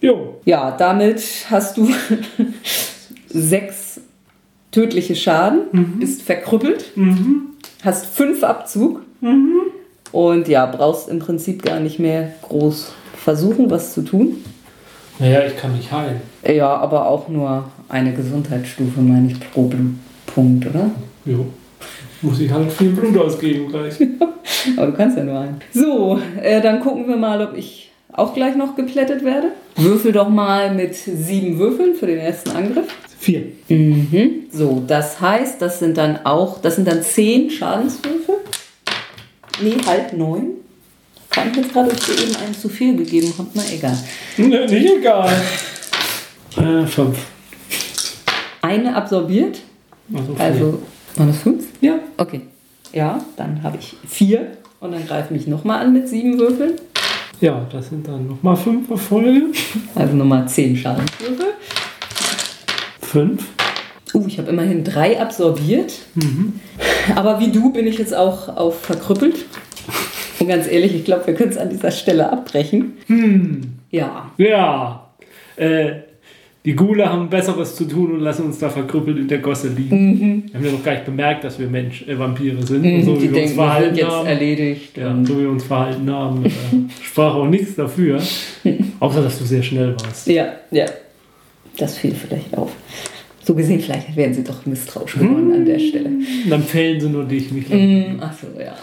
Jo. Ja, damit hast du sechs tödliche Schaden, bist verkrüppelt, hast fünf Abzug und ja, brauchst im Prinzip gar nicht mehr groß versuchen, was zu tun. Naja, ich kann mich heilen. Ja, aber auch nur eine Gesundheitsstufe, meine ich, pro Punkt, oder? Jo. Muss ich halt viel Blut ausgeben gleich. Aber du kannst ja nur einen. So, äh, dann gucken wir mal, ob ich auch gleich noch geplättet werde. Würfel doch mal mit sieben Würfeln für den ersten Angriff. Vier. Mhm. So, das heißt, das sind dann auch, das sind dann zehn Schadenswürfe. Nee, halt neun. Fand ich jetzt gerade, ob ich dir eben einen zu viel gegeben habe. Na egal. Ne, nicht egal. Äh, fünf. Eine absorbiert. Also. Also, waren das fünf? ja. Okay. Ja, dann habe ich vier. Und dann greife mich nochmal an mit sieben Würfeln. Ja, das sind dann nochmal fünf Erfolge. Also nochmal zehn Schadenswürfel. Fünf. Uh, ich habe immerhin drei absorbiert. Aber wie du bin ich jetzt auch auf verkrüppelt. Und ganz ehrlich, ich glaube, wir können es an dieser Stelle abbrechen. Ja. Ja. Äh, die Gule haben Besseres zu tun und lassen uns da verkrüppelt in der Gosse liegen. Wir haben ja noch gar nicht bemerkt, dass wir Mensch, äh, Vampire sind. Und so Mhm. wie wir uns denken, wir sind verhalten jetzt haben. erledigt. Ja, Und so wie wir uns verhalten haben, äh, sprach auch nichts dafür. Außer, dass du sehr schnell warst. ja, ja. Das fiel vielleicht auf. So gesehen, vielleicht wären sie doch misstrauisch geworden an der Stelle. Und dann fällen sie nur dich, nicht Mm, Ach so, ja.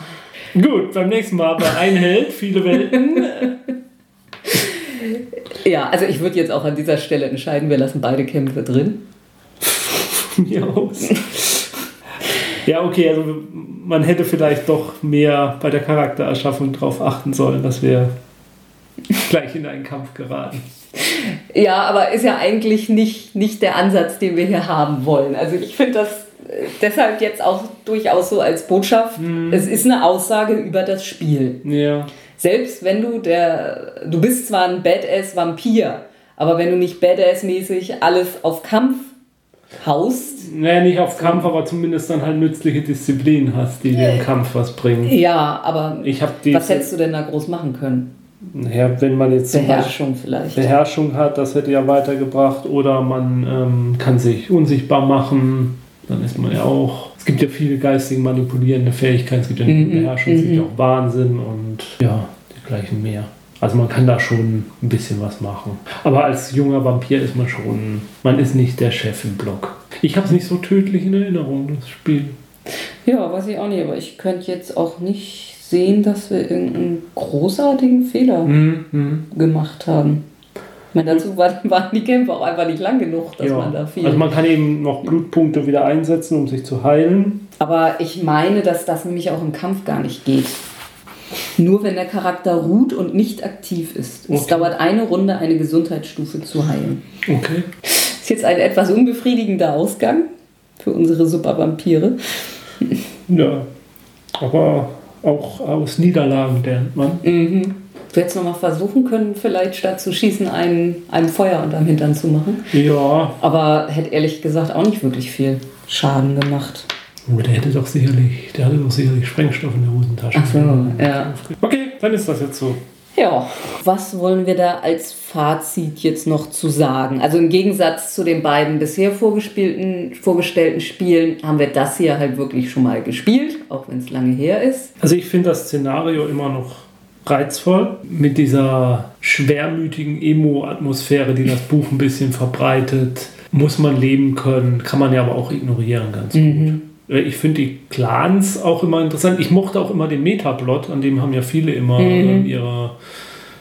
Gut, beim nächsten Mal bei ein Held, viele Welten. Ja, also ich würde jetzt auch an dieser Stelle entscheiden, wir lassen beide Kämpfe drin. Von mir aus. Ja, okay, also man hätte vielleicht doch mehr bei der Charaktererschaffung darauf achten sollen, dass wir gleich in einen Kampf geraten. Ja, aber ist ja eigentlich nicht, nicht der Ansatz, den wir hier haben wollen. Also ich finde das äh, deshalb jetzt auch durchaus so als Botschaft. Es ist eine Aussage über das Spiel. Ja. Selbst wenn du der, du bist zwar ein Badass-Vampir, aber wenn du nicht Badass-mäßig alles auf Kampf haust, Naja, nicht auf Kampf, aber zumindest dann halt nützliche Disziplin hast, die dir im Kampf was bringen. ja, aber Ich habe die. was hättest du denn da groß machen können? Naja, wenn man jetzt Beherrschung vielleicht. Beherrschung hat, das hätte ja weitergebracht. Oder man ähm, kann sich unsichtbar machen, dann ist man ja auch. Es gibt ja viele geistig manipulierende Fähigkeiten. Es gibt ja Mhm, Beherrschung, es gibt ja auch Wahnsinn und ja, dergleichen mehr. Also man kann da schon ein bisschen was machen. Aber als junger Vampir ist man schon, man ist nicht der Chef im Block. Ich habe es nicht so tödlich in Erinnerung, das Spiel. Ja, weiß ich auch nicht, aber ich könnte jetzt auch nicht sehen, dass wir irgendeinen großartigen Fehler Mhm. gemacht haben. Ich meine, dazu waren, waren die Kämpfe auch einfach nicht lang genug, dass man da viel. Also man kann eben noch Blutpunkte wieder einsetzen, um sich zu heilen. aber ich meine, dass das nämlich auch im Kampf gar nicht geht. Nur wenn der Charakter ruht und nicht aktiv ist. Es Okay. dauert eine Runde, eine Gesundheitsstufe zu heilen. Okay. Ist jetzt ein etwas unbefriedigender Ausgang für unsere Supervampire. Ja, aber auch aus Niederlagen lernt man. Mhm. Du hättest noch mal versuchen können, vielleicht statt zu schießen, einen, einem Feuer unterm Hintern zu machen. Ja, Aber hätte ehrlich gesagt auch nicht wirklich viel Schaden gemacht. aber der hätte doch sicherlich, der hatte doch sicherlich Sprengstoff in der Hosentasche. Ach so, ja. Okay, dann ist das jetzt so. Ja, was wollen wir da als Fazit jetzt noch zu sagen? Also im Gegensatz zu den beiden bisher vorgespielten, vorgestellten Spielen haben wir das hier halt wirklich schon mal gespielt, auch wenn es lange her ist. Also ich finde das Szenario immer noch reizvoll mit dieser schwermütigen Emo-Atmosphäre, die das Buch ein bisschen verbreitet. Muss man leben können, kann man ja aber auch ignorieren ganz mhm. gut. Ich finde die Clans auch immer interessant. Ich mochte auch immer den Metaplot, an dem haben ja viele immer mhm. ihre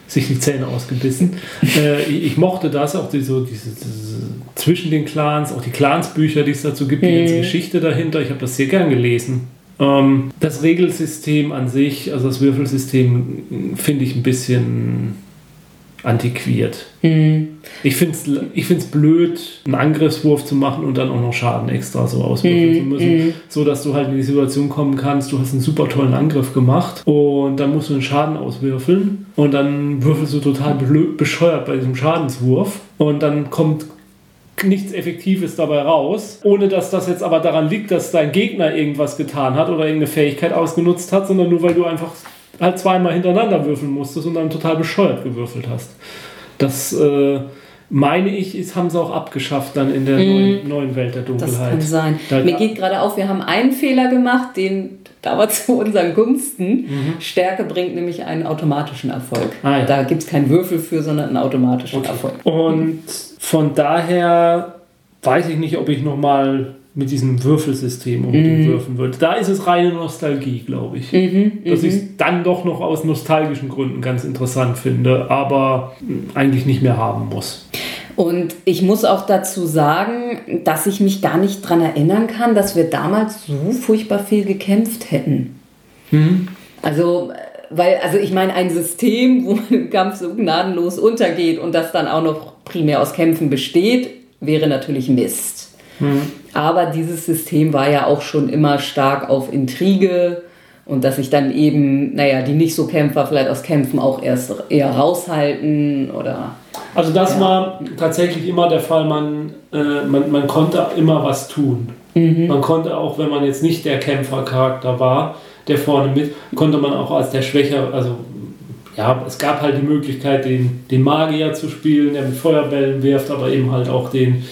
sich die Zähne ausgebissen. äh, ich, ich, mochte das, auch die, so diese, diese, zwischen den Clans, auch die Clans-Bücher, die es dazu gibt, die ganze mhm. Geschichte dahinter. Ich habe das sehr gern gelesen. Ähm, das Regelsystem an sich, also das Würfelsystem, finde ich ein bisschen antiquiert. Mhm. Ich finde es ich find's blöd, einen Angriffswurf zu machen und dann auch noch Schaden extra so auswürfeln mhm. zu müssen, mhm. so dass du halt in die Situation kommen kannst, du hast einen super tollen Angriff gemacht und dann musst du einen Schaden auswürfeln und dann würfelst du total bescheuert bei diesem Schadenswurf und dann kommt nichts Effektives dabei raus, ohne dass das jetzt aber daran liegt, dass dein Gegner irgendwas getan hat oder irgendeine Fähigkeit ausgenutzt hat, sondern nur weil du einfach halt zweimal hintereinander würfeln musstest und dann total bescheuert gewürfelt hast. Das äh, meine ich, ist, haben sie auch abgeschafft dann in der mm. neuen, neuen, Welt der Dunkelheit. Das kann sein. Da, Mir geht gerade auf, wir haben einen Fehler gemacht, den aber zu unseren Gunsten. Mhm. Stärke bringt nämlich einen automatischen Erfolg. Ah, ja. Da gibt es keinen Würfel für, sondern einen automatischen okay. Erfolg. Und von daher weiß ich nicht, ob ich nochmal mit diesem Würfelsystem unbedingt mhm. würfen würde. Da ist es reine Nostalgie, glaube ich. Mhm, dass ich es dann doch noch aus nostalgischen Gründen ganz interessant finde, aber eigentlich nicht mehr haben muss. Und ich muss auch dazu sagen, dass ich mich gar nicht daran erinnern kann, dass wir damals so furchtbar viel gekämpft hätten. Mhm. Also, weil, also ich meine, ein System, wo man im Kampf so gnadenlos untergeht und das dann auch noch primär aus Kämpfen besteht, wäre natürlich Mist. Mhm. Aber dieses System war ja auch schon immer stark auf Intrige und dass sich dann eben, naja, die nicht so Kämpfer vielleicht aus Kämpfen auch erst eher raushalten oder. Also das ja. war tatsächlich immer der Fall, man, äh, man, man konnte immer was tun. Mhm. Man konnte auch, wenn man jetzt nicht der Kämpfercharakter war, der vorne mit, konnte man auch als der Schwächer, also ja, es gab halt die Möglichkeit, den, den Magier zu spielen, der mit Feuerbällen wirft, aber eben halt auch den,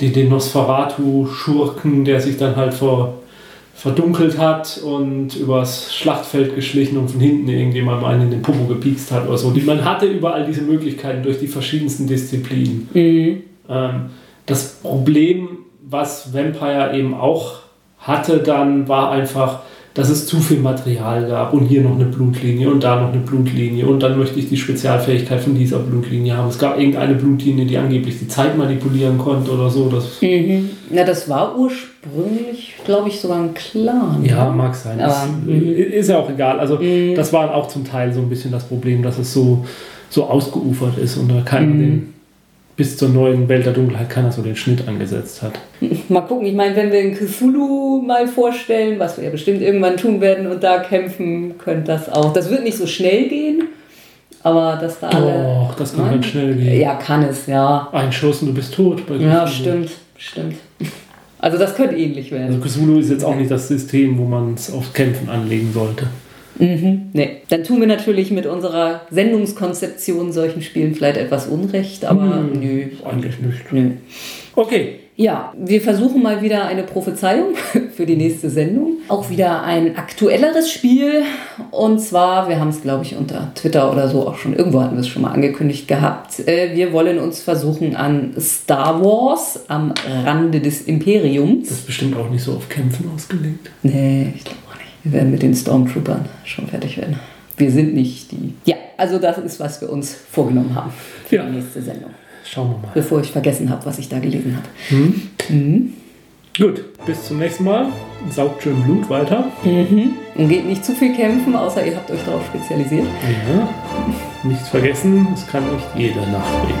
den, den Nosferatu-Schurken, der sich dann halt vor, verdunkelt hat und übers Schlachtfeld geschlichen und von hinten irgendjemand einen in den Popo gepiekst hat oder so. Die, man hatte überall diese Möglichkeiten durch die verschiedensten Disziplinen. Mhm. Ähm, das Problem, was Vampire eben auch hatte, dann war einfach, dass es zu viel Material gab und hier noch eine Blutlinie und da noch eine Blutlinie und dann möchte ich die Spezialfähigkeit von dieser Blutlinie haben. Es gab irgendeine Blutlinie, die angeblich die Zeit manipulieren konnte oder so. Das mhm. Na, das war ursprünglich, glaube ich, sogar ein Clan. Ja, ne? mag sein. Aber, ist, mhm. ist, ja auch egal. Also mhm. das war auch zum Teil so ein bisschen das Problem, dass es so, so ausgeufert ist und da keiner mhm. den bis zur neuen Welt der Dunkelheit keiner so den Schnitt angesetzt hat. Mal gucken, ich meine, wenn wir in Cthulhu mal vorstellen, was wir ja bestimmt irgendwann tun werden und da kämpfen, könnte das auch. Das wird nicht so schnell gehen, aber dass da alle. Doch, das kann ganz schnell gehen. Ja, kann es, ja. Ein Schuss und du bist tot. Bei ja, stimmt, stimmt. Also das könnte ähnlich werden. Also Cthulhu ist jetzt auch nicht das System, wo man es auf Kämpfen anlegen sollte. Mhm, nee. Dann tun wir natürlich mit unserer Sendungskonzeption solchen Spielen vielleicht etwas Unrecht, aber hm, nö. Eigentlich nicht. Nö. Okay. Ja, wir versuchen mal wieder eine Prophezeiung für die nächste Sendung. Auch wieder ein aktuelleres Spiel. Und zwar, wir haben es, glaube ich, unter Twitter oder so auch schon, irgendwo hatten wir es schon mal angekündigt gehabt. Äh, wir wollen uns versuchen an Star Wars am Rande des Imperiums. Das ist bestimmt auch nicht so auf Kämpfen ausgelegt. Nee, ich glaube wir werden mit den Stormtroopern schon fertig werden. Wir sind nicht die. Ja, also das ist, was wir uns vorgenommen haben für ja. die nächste Sendung. Schauen wir mal. Bevor ich vergessen habe, was ich da gelesen habe. Mhm. Mhm. Gut, bis zum nächsten Mal. Saugt schön Blut weiter. Mhm. Und geht nicht zu viel kämpfen, außer ihr habt euch darauf spezialisiert. Ja. Nichts vergessen, es kann nicht jeder nachbringen.